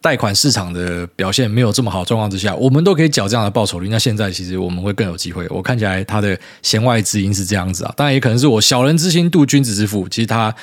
贷款市场的表现没有这么好状况之下，我们都可以缴这样的报酬率。那现在其实我们会更有机会。我看起来他的弦外之音是这样子啊，当然也可能是我小人之心度君子之腹。其实他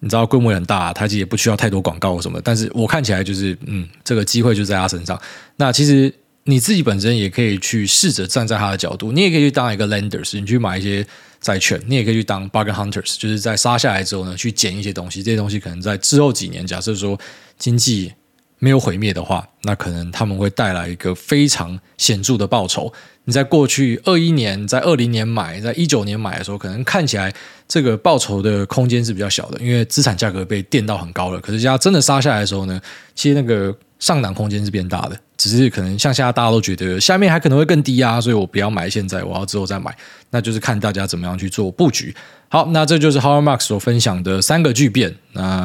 你知道规模很大，他其实也不需要太多广告什么。但是我看起来就是嗯，这个机会就在他身上。那其实。你自己本身也可以去试着站在他的角度，你也可以去当一个 lenders，你去买一些债券，你也可以去当 bug hunters，就是在杀下来之后呢，去捡一些东西。这些东西可能在之后几年，假设说经济没有毁灭的话，那可能他们会带来一个非常显著的报酬。你在过去二一年、在二零年买、在一九年买的时候，可能看起来这个报酬的空间是比较小的，因为资产价格被垫到很高了。可是，家真的杀下来的时候呢，其实那个。上档空间是变大的，只是可能像现在大家都觉得下面还可能会更低啊，所以我不要买现在，我要之后再买，那就是看大家怎么样去做布局。好，那这就是 Howard Marks 所分享的三个巨变，那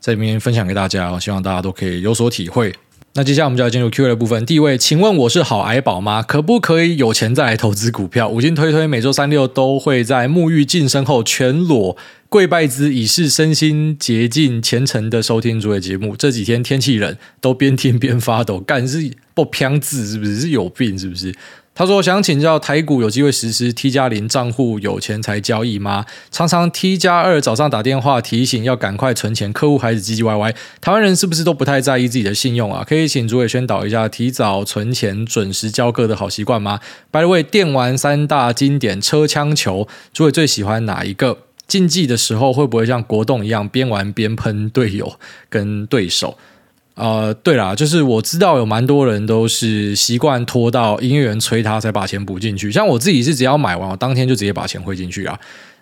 在这边分享给大家，希望大家都可以有所体会。那接下来我们就要进入 Q&A 的部分。第一位，请问我是好癌宝吗？可不可以有钱再来投资股票？五金推推每周三六都会在沐浴净身后全裸。跪拜之，以示身心洁净虔诚的收听诸位节目。这几天天气冷，都边听边发抖，干是不偏字是不是？是有病是不是？他说想请教台股有机会实施 T 加零账户有钱才交易吗？常常 T 加二早上打电话提醒要赶快存钱，客户还是唧唧歪歪。台湾人是不是都不太在意自己的信用啊？可以请诸位宣导一下提早存钱、准时交割的好习惯吗？By the way，电玩三大经典车枪球，诸位最喜欢哪一个？竞技的时候会不会像国栋一样边玩边喷队友跟对手？呃，对啦，就是我知道有蛮多人都是习惯拖到营业员催他才把钱补进去，像我自己是只要买完，我当天就直接把钱汇进去啊。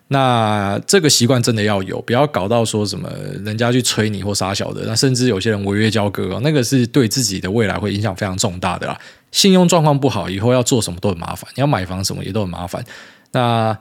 那这个习惯真的要有，不要搞到说什么人家去催你或杀小的，那甚至有些人违约交割，那个是对自己的未来会影响非常重大的啦。信用状况不好，以后要做什么都很麻烦，你要买房什么也都很麻烦。那。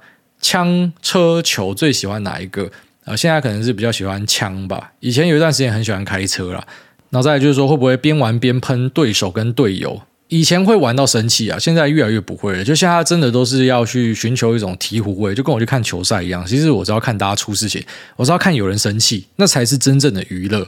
枪、车、球最喜欢哪一个？呃，现在可能是比较喜欢枪吧。以前有一段时间很喜欢开车啦。然后再就是说，会不会边玩边喷对手跟队友？以前会玩到生气啊，现在越来越不会了。就现在真的都是要去寻求一种醍醐味，就跟我去看球赛一样。其实我只要看大家出事情，我只要看有人生气，那才是真正的娱乐。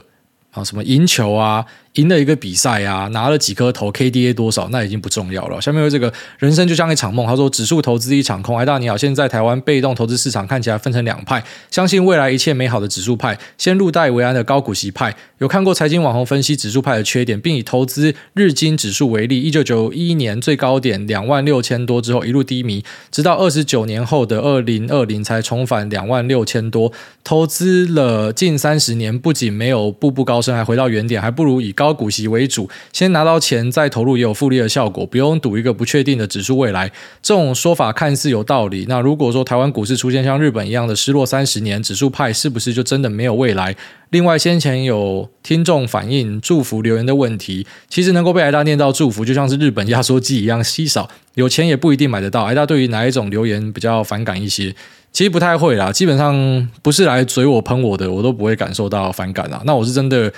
啊，什么赢球啊，赢了一个比赛啊，拿了几颗头，KDA 多少，那已经不重要了。下面有这个人生就像一场梦，他说指数投资一场空。哎，大你好，现在台湾被动投资市场看起来分成两派，相信未来一切美好的指数派，先入袋为安的高股息派。有看过财经网红分析指数派的缺点，并以投资日经指数为例，一九九一年最高点两万六千多之后一路低迷，直到二十九年后的二零二零才重返两万六千多。投资了近三十年，不仅没有步步高升。还回到原点，还不如以高股息为主，先拿到钱再投入也有复利的效果，不用赌一个不确定的指数未来。这种说法看似有道理。那如果说台湾股市出现像日本一样的失落三十年，指数派是不是就真的没有未来？另外，先前有听众反映祝福留言的问题，其实能够被挨大念到祝福，就像是日本压缩机一样稀少，有钱也不一定买得到。挨大对于哪一种留言比较反感一些？其实不太会啦，基本上不是来嘴我喷我的，我都不会感受到反感啦。那我是真的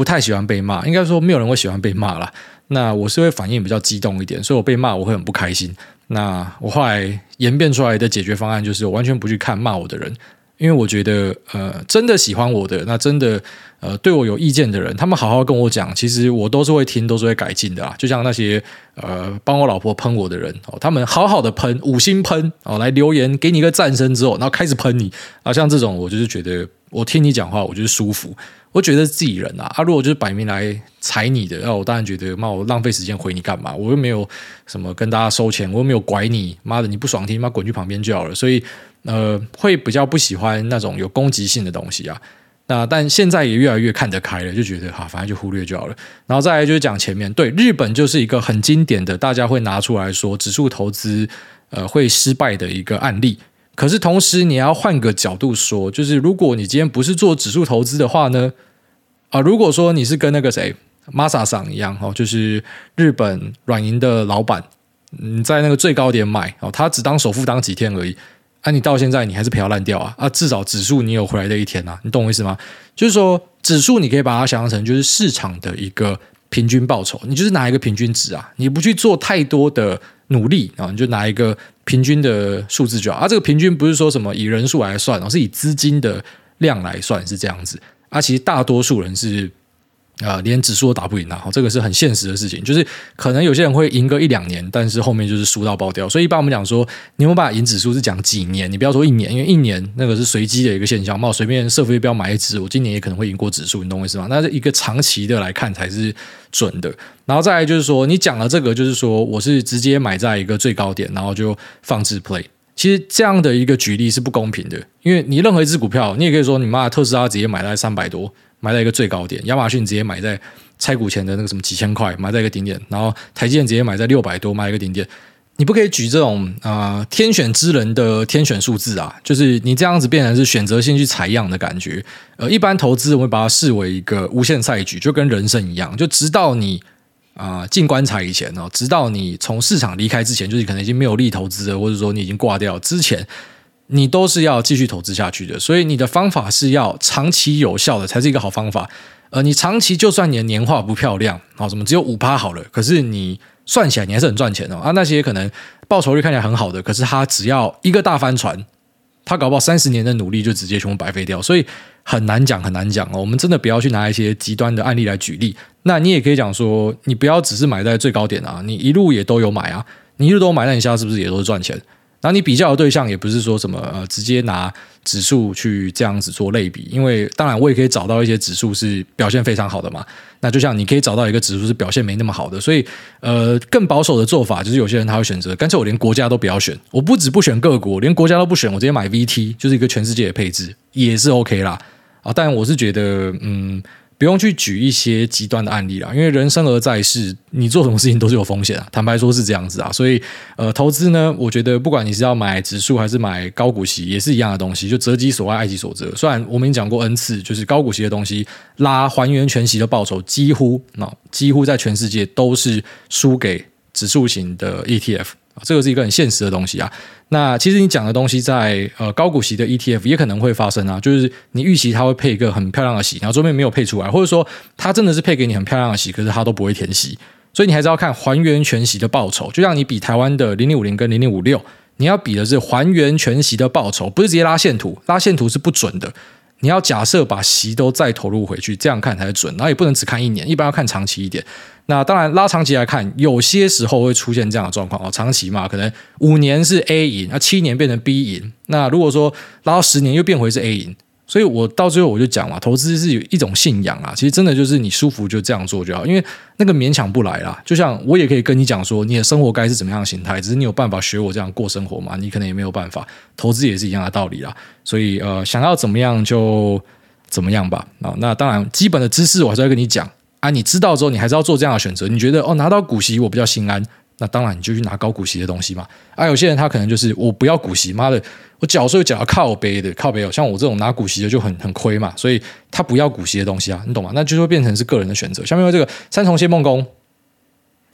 不太喜欢被骂，应该说没有人会喜欢被骂啦。那我是会反应比较激动一点，所以我被骂我会很不开心。那我后来演变出来的解决方案就是，我完全不去看骂我的人。因为我觉得，呃，真的喜欢我的，那真的，呃，对我有意见的人，他们好好跟我讲，其实我都是会听，都是会改进的啦。就像那些，呃，帮我老婆喷我的人哦，他们好好的喷，五星喷哦，来留言给你一个赞声之后，然后开始喷你啊，像这种，我就是觉得，我听你讲话，我就是舒服。我觉得自己人啊，啊，如果就是摆明来踩你的，那我当然觉得，妈，我浪费时间回你干嘛？我又没有什么跟大家收钱，我又没有拐你，妈的，你不爽听，妈滚去旁边就好了。所以，呃，会比较不喜欢那种有攻击性的东西啊。那但现在也越来越看得开了，就觉得哈，反正就忽略就好了。然后再来就是讲前面，对，日本就是一个很经典的，大家会拿出来说指数投资，呃，会失败的一个案例。可是同时，你要换个角度说，就是如果你今天不是做指数投资的话呢？啊，如果说你是跟那个谁，Masa 桑一样哦，就是日本软银的老板，你在那个最高点买哦，他只当首富当几天而已，啊，你到现在你还是赔到烂掉啊，啊，至少指数你有回来的一天呐，你懂我意思吗？就是说指数你可以把它想象成就是市场的一个平均报酬，你就是拿一个平均值啊，你不去做太多的努力啊，你就拿一个平均的数字就好，啊，这个平均不是说什么以人数来算哦，是以资金的量来算，是这样子。啊，其实大多数人是啊、呃，连指数都打不赢啊！这个是很现实的事情，就是可能有些人会赢个一两年，但是后面就是输到爆掉。所以一般我们讲说，你有办法赢指数是讲几年，你不要说一年，因为一年那个是随机的一个现象。那我随便设飞镖买一支，我今年也可能会赢过指数，你懂我意思吗？那是一个长期的来看才是准的。然后再来就是说，你讲了这个，就是说我是直接买在一个最高点，然后就放置 play。其实这样的一个举例是不公平的，因为你任何一只股票，你也可以说你妈特斯拉直接买在三百多。买在一个最高点，亚马逊直接买在拆股前的那个什么几千块，买在一个顶点，然后台积电直接买在六百多，买一个顶点。你不可以举这种啊、天选之人的天选数字啊，就是你这样子变成是选择性去采样的感觉。呃，一般投资我会把它视为一个无限赛局，就跟人生一样，就直到你啊、进棺材以前哦，直到你从市场离开之前，就是可能已经没有力投资了，或者说你已经挂掉之前。你都是要继续投资下去的，所以你的方法是要长期有效的，才是一个好方法。呃，你长期就算你的年化不漂亮，好，什么只有五趴好了，可是你算起来你还是很赚钱哦。啊，那些可能报酬率看起来很好的，可是他只要一个大翻船，他搞不好三十年的努力就直接全部白费掉，所以很难讲，很难讲哦。我们真的不要去拿一些极端的案例来举例。那你也可以讲说，你不要只是买在最高点啊，你一路也都有买啊，你一路都买，那你现在是不是也都是赚钱？然后你比较的对象也不是说什么呃，直接拿指数去这样子做类比，因为当然我也可以找到一些指数是表现非常好的嘛。那就像你可以找到一个指数是表现没那么好的，所以呃，更保守的做法就是有些人他会选择，干脆我连国家都不要选，我不止不选个股，连国家都不选，我直接买 VT，就是一个全世界的配置也是 OK 啦。啊，但我是觉得嗯。不用去举一些极端的案例啦，因为人生而在世，你做什么事情都是有风险啊。坦白说是这样子啊，所以呃，投资呢，我觉得不管你是要买指数还是买高股息，也是一样的东西，就择己所爱，爱己所择。虽然我们已经讲过 N 次，就是高股息的东西拉还原全息的报酬，几乎那几乎在全世界都是输给指数型的 ETF。这个是一个很现实的东西啊。那其实你讲的东西在呃高股息的 ETF 也可能会发生啊，就是你预期它会配一个很漂亮的息，然后桌面没有配出来，或者说它真的是配给你很漂亮的息，可是它都不会填息，所以你还是要看还原全息的报酬。就像你比台湾的零零五零跟零零五六，你要比的是还原全息的报酬，不是直接拉线图，拉线图是不准的。你要假设把息都再投入回去，这样看才准，然后也不能只看一年，一般要看长期一点。那当然拉长期来看，有些时候会出现这样的状况哦。长期嘛，可能五年是 A 赢，那七年变成 B 赢。那如果说拉到十年又变回是 A 赢。所以我到最后我就讲嘛，投资是有一种信仰啊，其实真的就是你舒服就这样做就好，因为那个勉强不来啦。就像我也可以跟你讲说，你的生活该是怎么样的形态，只是你有办法学我这样过生活嘛？你可能也没有办法。投资也是一样的道理啦。所以呃，想要怎么样就怎么样吧。啊，那当然基本的知识我还是要跟你讲啊。你知道之后，你还是要做这样的选择。你觉得哦，拿到股息我比较心安。那当然，你就去拿高股息的东西嘛。啊，有些人他可能就是我不要股息，妈的，我缴税缴要靠我背的，靠背哦。像我这种拿股息的就很很亏嘛，所以他不要股息的东西啊，你懂吗？那就会变成是个人的选择。下面这个三重谢梦工。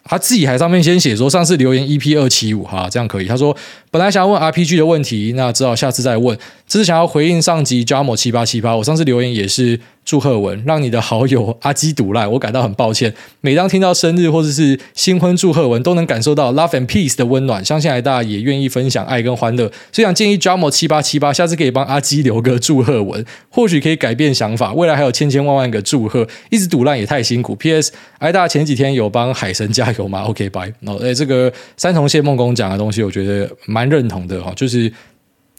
他自己还上面先写说，上次留言 EP 二七五哈，这样可以。他说本来想要问 RPG 的问题，那只好下次再问。只是想要回应上集 Jamo 七八七八，我上次留言也是祝贺文，让你的好友阿基赌烂，我感到很抱歉。每当听到生日或者是新婚祝贺文，都能感受到 Love and Peace 的温暖。相信大也愿意分享爱跟欢乐，所以想建议 Jamo 七八七八，下次可以帮阿基留个祝贺文，或许可以改变想法。未来还有千千万万个祝贺，一直赌烂也太辛苦。PS，爱大前几天有帮海神加油吗？OK，拜。哦，哎，这个三重谢梦工讲的东西，我觉得蛮认同的哈，就是。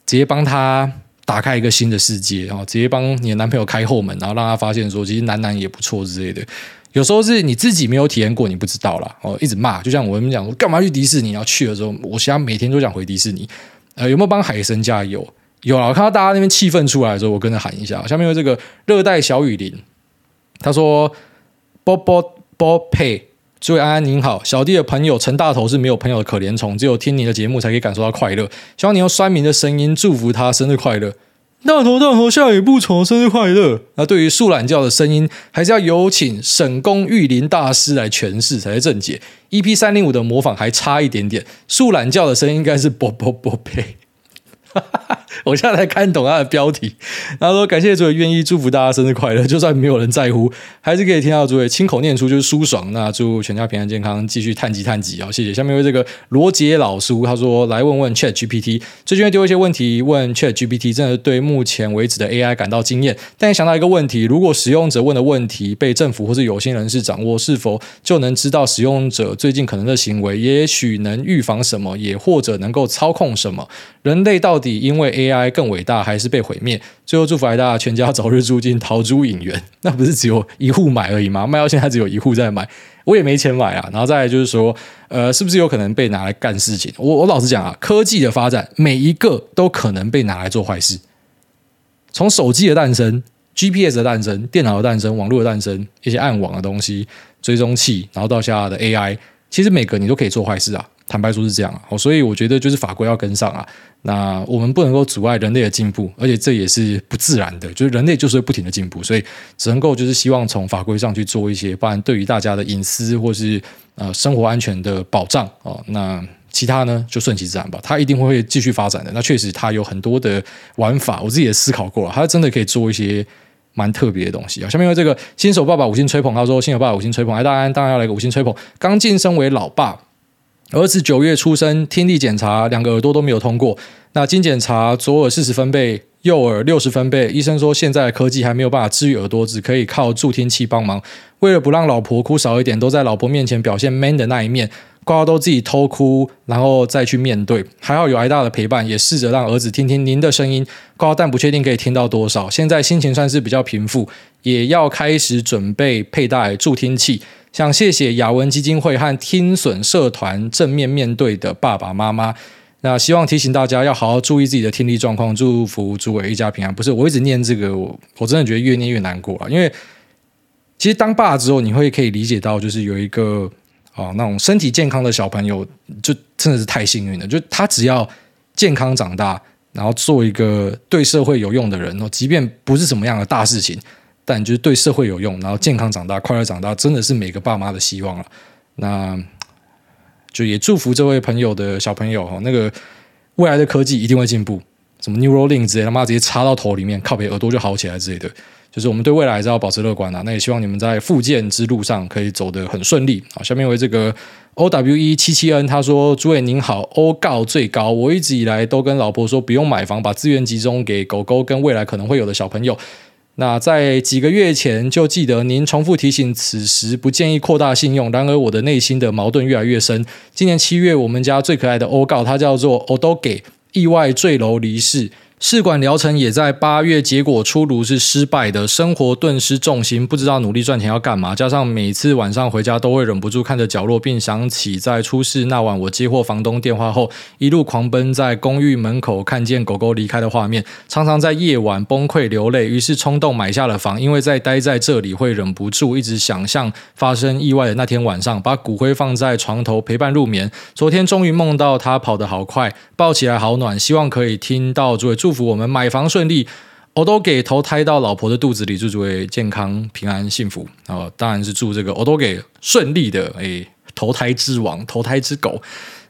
直接帮他打开一个新的世界，然后直接帮你的男朋友开后门，然后让他发现说，其实男男也不错之类的。有时候是你自己没有体验过，你不知道啦。哦，一直骂，就像我们讲说，干嘛去迪士尼？要去的时候，我现在每天都想回迪士尼。呃，有没有帮海神加油？有啊，我看到大家那边气氛出来的时候，我跟着喊一下。下面有这个热带小雨林，他说：“波波波佩。”诸位安安您好，小弟的朋友陈大头是没有朋友的可怜虫，只有听你的节目才可以感受到快乐。希望你用酸民的声音祝福他生日快乐。大头大头下雨不愁，生日快乐。那对于树懒叫的声音，还是要有请沈公玉林大师来诠释才是正解。EP 三零五的模仿还差一点点，树懒叫的声音应该是啵啵啵呸。我现在才看懂他的标题。他说：“感谢主委愿意祝福大家生日快乐，就算没有人在乎，还是可以听到主委亲口念出，就是舒爽。那祝全家平安健康，继续探级探级啊！谢谢。下面为这个罗杰老叔，他说来问问 Chat GPT，最近会丢一些问题问 Chat GPT，真的对目前为止的 AI 感到惊艳。但想到一个问题，如果使用者问的问题被政府或是有心人士掌握，是否就能知道使用者最近可能的行为？也许能预防什么，也或者能够操控什么？人类到底因为 AI AI 更伟大，还是被毁灭？最后祝福大全家早日住进陶朱隐园。那不是只有一户买而已吗？卖到现在只有一户在买，我也没钱买啊。然后再来就是说，呃，是不是有可能被拿来干事情？我我老实讲啊，科技的发展每一个都可能被拿来做坏事。从手机的诞生、GPS 的诞生、电脑的诞生、网络的诞生，一些暗网的东西、追踪器，然后到现在的 AI，其实每个你都可以做坏事啊。坦白说是这样啊，所以我觉得就是法规要跟上啊。那我们不能够阻碍人类的进步，而且这也是不自然的，就是人类就是会不停的进步，所以只能够就是希望从法规上去做一些，不然对于大家的隐私或是呃生活安全的保障哦。那其他呢就顺其自然吧，它一定会继续发展的。那确实它有很多的玩法，我自己也思考过了，它真的可以做一些蛮特别的东西啊。下面有这个新手爸爸五星吹捧，他说新手爸爸五星吹捧，哎，大家当然要来个五星吹捧，刚晋升为老爸。儿子九月出生，听力检查两个耳朵都没有通过。那经检查，左耳四十分贝，右耳六十分贝。医生说现在的科技还没有办法治愈耳朵，只可以靠助听器帮忙。为了不让老婆哭少一点，都在老婆面前表现 man 的那一面，呱呱都自己偷哭，然后再去面对。还好有挨大的陪伴，也试着让儿子听听您的声音，呱，但不确定可以听到多少。现在心情算是比较平复，也要开始准备佩戴助听器。想谢谢雅文基金会和听损社团正面面对的爸爸妈妈。那希望提醒大家要好好注意自己的听力状况，祝福诸位一家平安。不是，我一直念这个，我我真的觉得越念越难过啊。因为其实当爸之后，你会可以理解到，就是有一个啊那种身体健康的小朋友，就真的是太幸运了。就他只要健康长大，然后做一个对社会有用的人哦，即便不是什么样的大事情。但就是对社会有用，然后健康长大、快乐长大，真的是每个爸妈的希望了。那就也祝福这位朋友的小朋友哈，那个未来的科技一定会进步，什么 Neuralink 之类，他妈直接插到头里面，靠别耳朵就好起来之类的。就是我们对未来还是要保持乐观啊。那也希望你们在复健之路上可以走得很顺利。好，下面为这个 O W E 七七 N，他说：“诸位您好，欧告最高。我一直以来都跟老婆说，不用买房，把资源集中给狗狗跟未来可能会有的小朋友。”那在几个月前就记得您重复提醒，此时不建议扩大信用。然而我的内心的矛盾越来越深。今年七月，我们家最可爱的欧告，它叫做 Odoge，意外坠楼离世。试管疗程也在八月，结果出炉是失败的，生活顿失重心，不知道努力赚钱要干嘛。加上每次晚上回家都会忍不住看着角落，并想起在出事那晚我接获房东电话后，一路狂奔在公寓门口看见狗狗离开的画面，常常在夜晚崩溃流泪，于是冲动买下了房，因为在待在这里会忍不住一直想象发生意外的那天晚上，把骨灰放在床头陪伴入眠。昨天终于梦到他跑得好快，抱起来好暖，希望可以听到诸位祝祝福我们买房顺利，我都给投胎到老婆的肚子里，祝诸位健康平安幸福。哦，当然是祝这个我都给顺利的，诶，投胎之王，投胎之狗。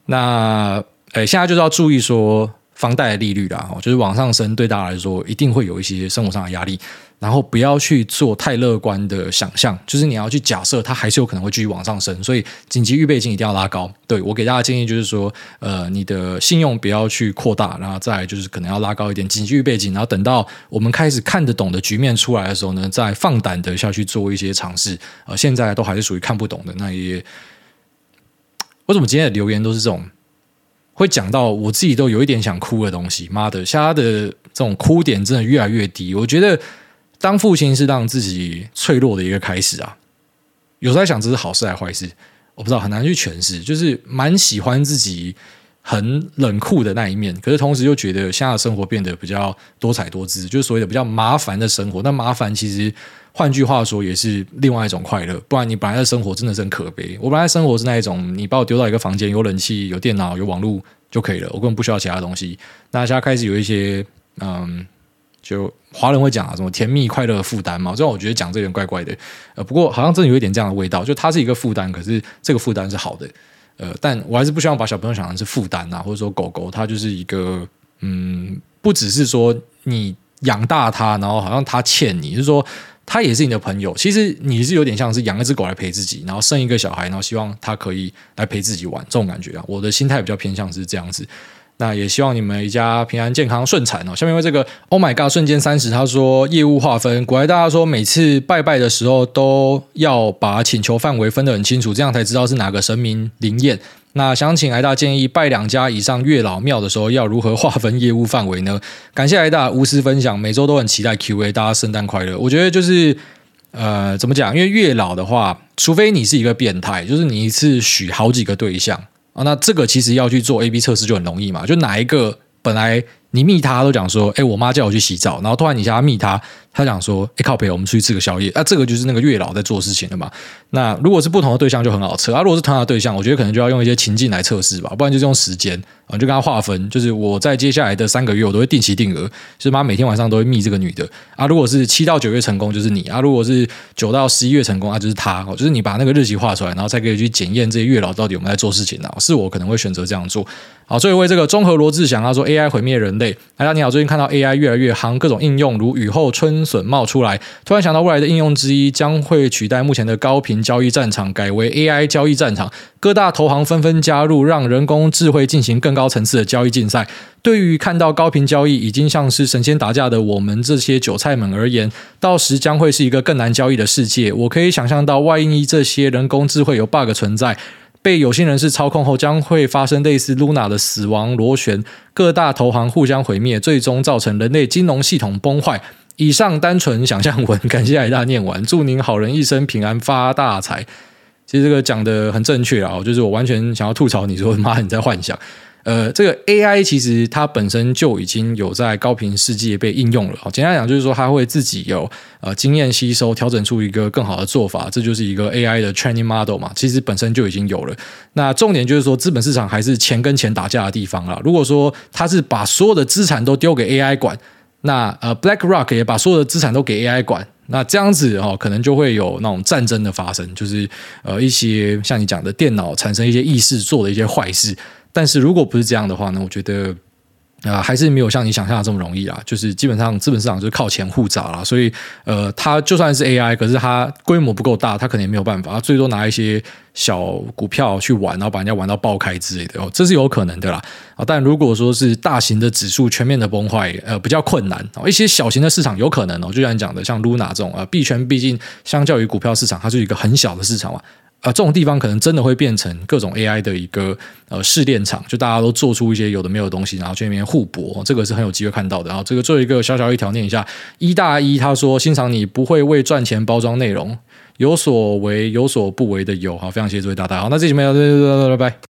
那诶，现在就是要注意说房贷的利率啦，就是往上升，对大家来说一定会有一些生活上的压力。然后不要去做太乐观的想象，就是你要去假设它还是有可能会继续往上升，所以紧急预备金一定要拉高。对，我给大家建议就是说，呃，你的信用不要去扩大，然后再就是可能要拉高一点紧急预备金，然后等到我们开始看得懂的局面出来的时候呢，再放胆的下去做一些尝试。呃，现在都还是属于看不懂的，那也为什么今天的留言都是这种会讲到我自己都有一点想哭的东西？妈的，现在的这种哭点真的越来越低，我觉得。当父亲是让自己脆弱的一个开始啊，有时候在想这是好事还是坏事，我不知道，很难去诠释。就是蛮喜欢自己很冷酷的那一面，可是同时又觉得现在的生活变得比较多彩多姿，就是所谓的比较麻烦的生活。那麻烦其实换句话说也是另外一种快乐，不然你本来的生活真的是很可悲。我本来生活是那一种，你把我丢到一个房间，有冷气、有电脑、有网络就可以了，我根本不需要其他东西。那现在开始有一些嗯。就华人会讲啊，什么甜蜜快乐的负担嘛，这样我觉得讲这点怪怪的。呃，不过好像真的有一点这样的味道，就它是一个负担，可是这个负担是好的。呃，但我还是不希望把小朋友想成是负担啊，或者说狗狗它就是一个嗯，不只是说你养大它，然后好像它欠你，就是说它也是你的朋友。其实你是有点像是养一只狗来陪自己，然后生一个小孩，然后希望它可以来陪自己玩这种感觉啊。我的心态比较偏向是这样子。那也希望你们一家平安健康顺产哦。下面为这个 Oh my God 瞬间三十，他说业务划分，果然大家说每次拜拜的时候都要把请求范围分得很清楚，这样才知道是哪个神明灵验。那想请艾大建议，拜两家以上月老庙的时候要如何划分业务范围呢？感谢艾大无私分享，每周都很期待 Q&A，大家圣诞快乐。我觉得就是呃，怎么讲？因为月老的话，除非你是一个变态，就是你一次许好几个对象。啊，那这个其实要去做 A/B 测试就很容易嘛，就哪一个本来你密他都讲说，哎，我妈叫我去洗澡，然后突然你叫他密他。他讲说：“哎，靠北，我们出去吃个宵夜。那、啊、这个就是那个月老在做事情的嘛。那如果是不同的对象就很好测啊。如果是同样的对象，我觉得可能就要用一些情境来测试吧，不然就是用时间啊，就跟他划分。就是我在接下来的三个月，我都会定期定额，就是妈每天晚上都会密这个女的啊。如果是七到九月成功，就是你啊；如果是九到十一月成功，啊，就是他。就是你把那个日期画出来，然后才可以去检验这些月老到底有没有在做事情啊。是我可能会选择这样做。好，最后为这个综合罗志祥他说：AI 毁灭人类。大家你好，最近看到 AI 越来越行，各种应用如雨后春笋冒出来。突然想到，未来的应用之一将会取代目前的高频交易战场，改为 AI 交易战场。各大投行纷纷加入，让人工智慧进行更高层次的交易竞赛。对于看到高频交易已经像是神仙打架的我们这些韭菜们而言，到时将会是一个更难交易的世界。我可以想象到，万一这些人工智慧有 bug 存在，被有心人士操控后，将会发生类似 Luna 的死亡螺旋，各大投行互相毁灭，最终造成人类金融系统崩坏。以上单纯想象文，感谢癌大念完，祝您好人一生平安发大财。其实这个讲的很正确啊，就是我完全想要吐槽你说 妈你在幻想。呃，这个 AI 其实它本身就已经有在高频世界被应用了。简单讲就是说，它会自己有呃经验吸收，调整出一个更好的做法，这就是一个 AI 的 training model 嘛。其实本身就已经有了。那重点就是说，资本市场还是钱跟钱打架的地方啦。如果说它是把所有的资产都丢给 AI 管。那呃，BlackRock 也把所有的资产都给 AI 管，那这样子哦，可能就会有那种战争的发生，就是呃一些像你讲的电脑产生一些意识做的一些坏事。但是如果不是这样的话呢，我觉得。啊、还是没有像你想象的这么容易啊！就是基本上资本市场就是靠钱互砸啦，所以呃，它就算是 AI，可是它规模不够大，它可能也没有办法，它最多拿一些小股票去玩，然后把人家玩到爆开之类的哦，这是有可能的啦啊！但如果说是大型的指数全面的崩坏，呃，比较困难哦。一些小型的市场有可能哦，就像你讲的，像 Luna 这种啊，币圈毕竟相较于股票市场，它是一个很小的市场嘛。这种地方可能真的会变成各种 AI 的一个呃试炼场，就大家都做出一些有的没有的东西，然后去那边互搏，这个是很有机会看到的。然后这个做一个小小一条念一下，一大一他说欣赏你不会为赚钱包装内容，有所为有所不为的有，好，非常谢谢这位大大，好，那这期没有，拜拜。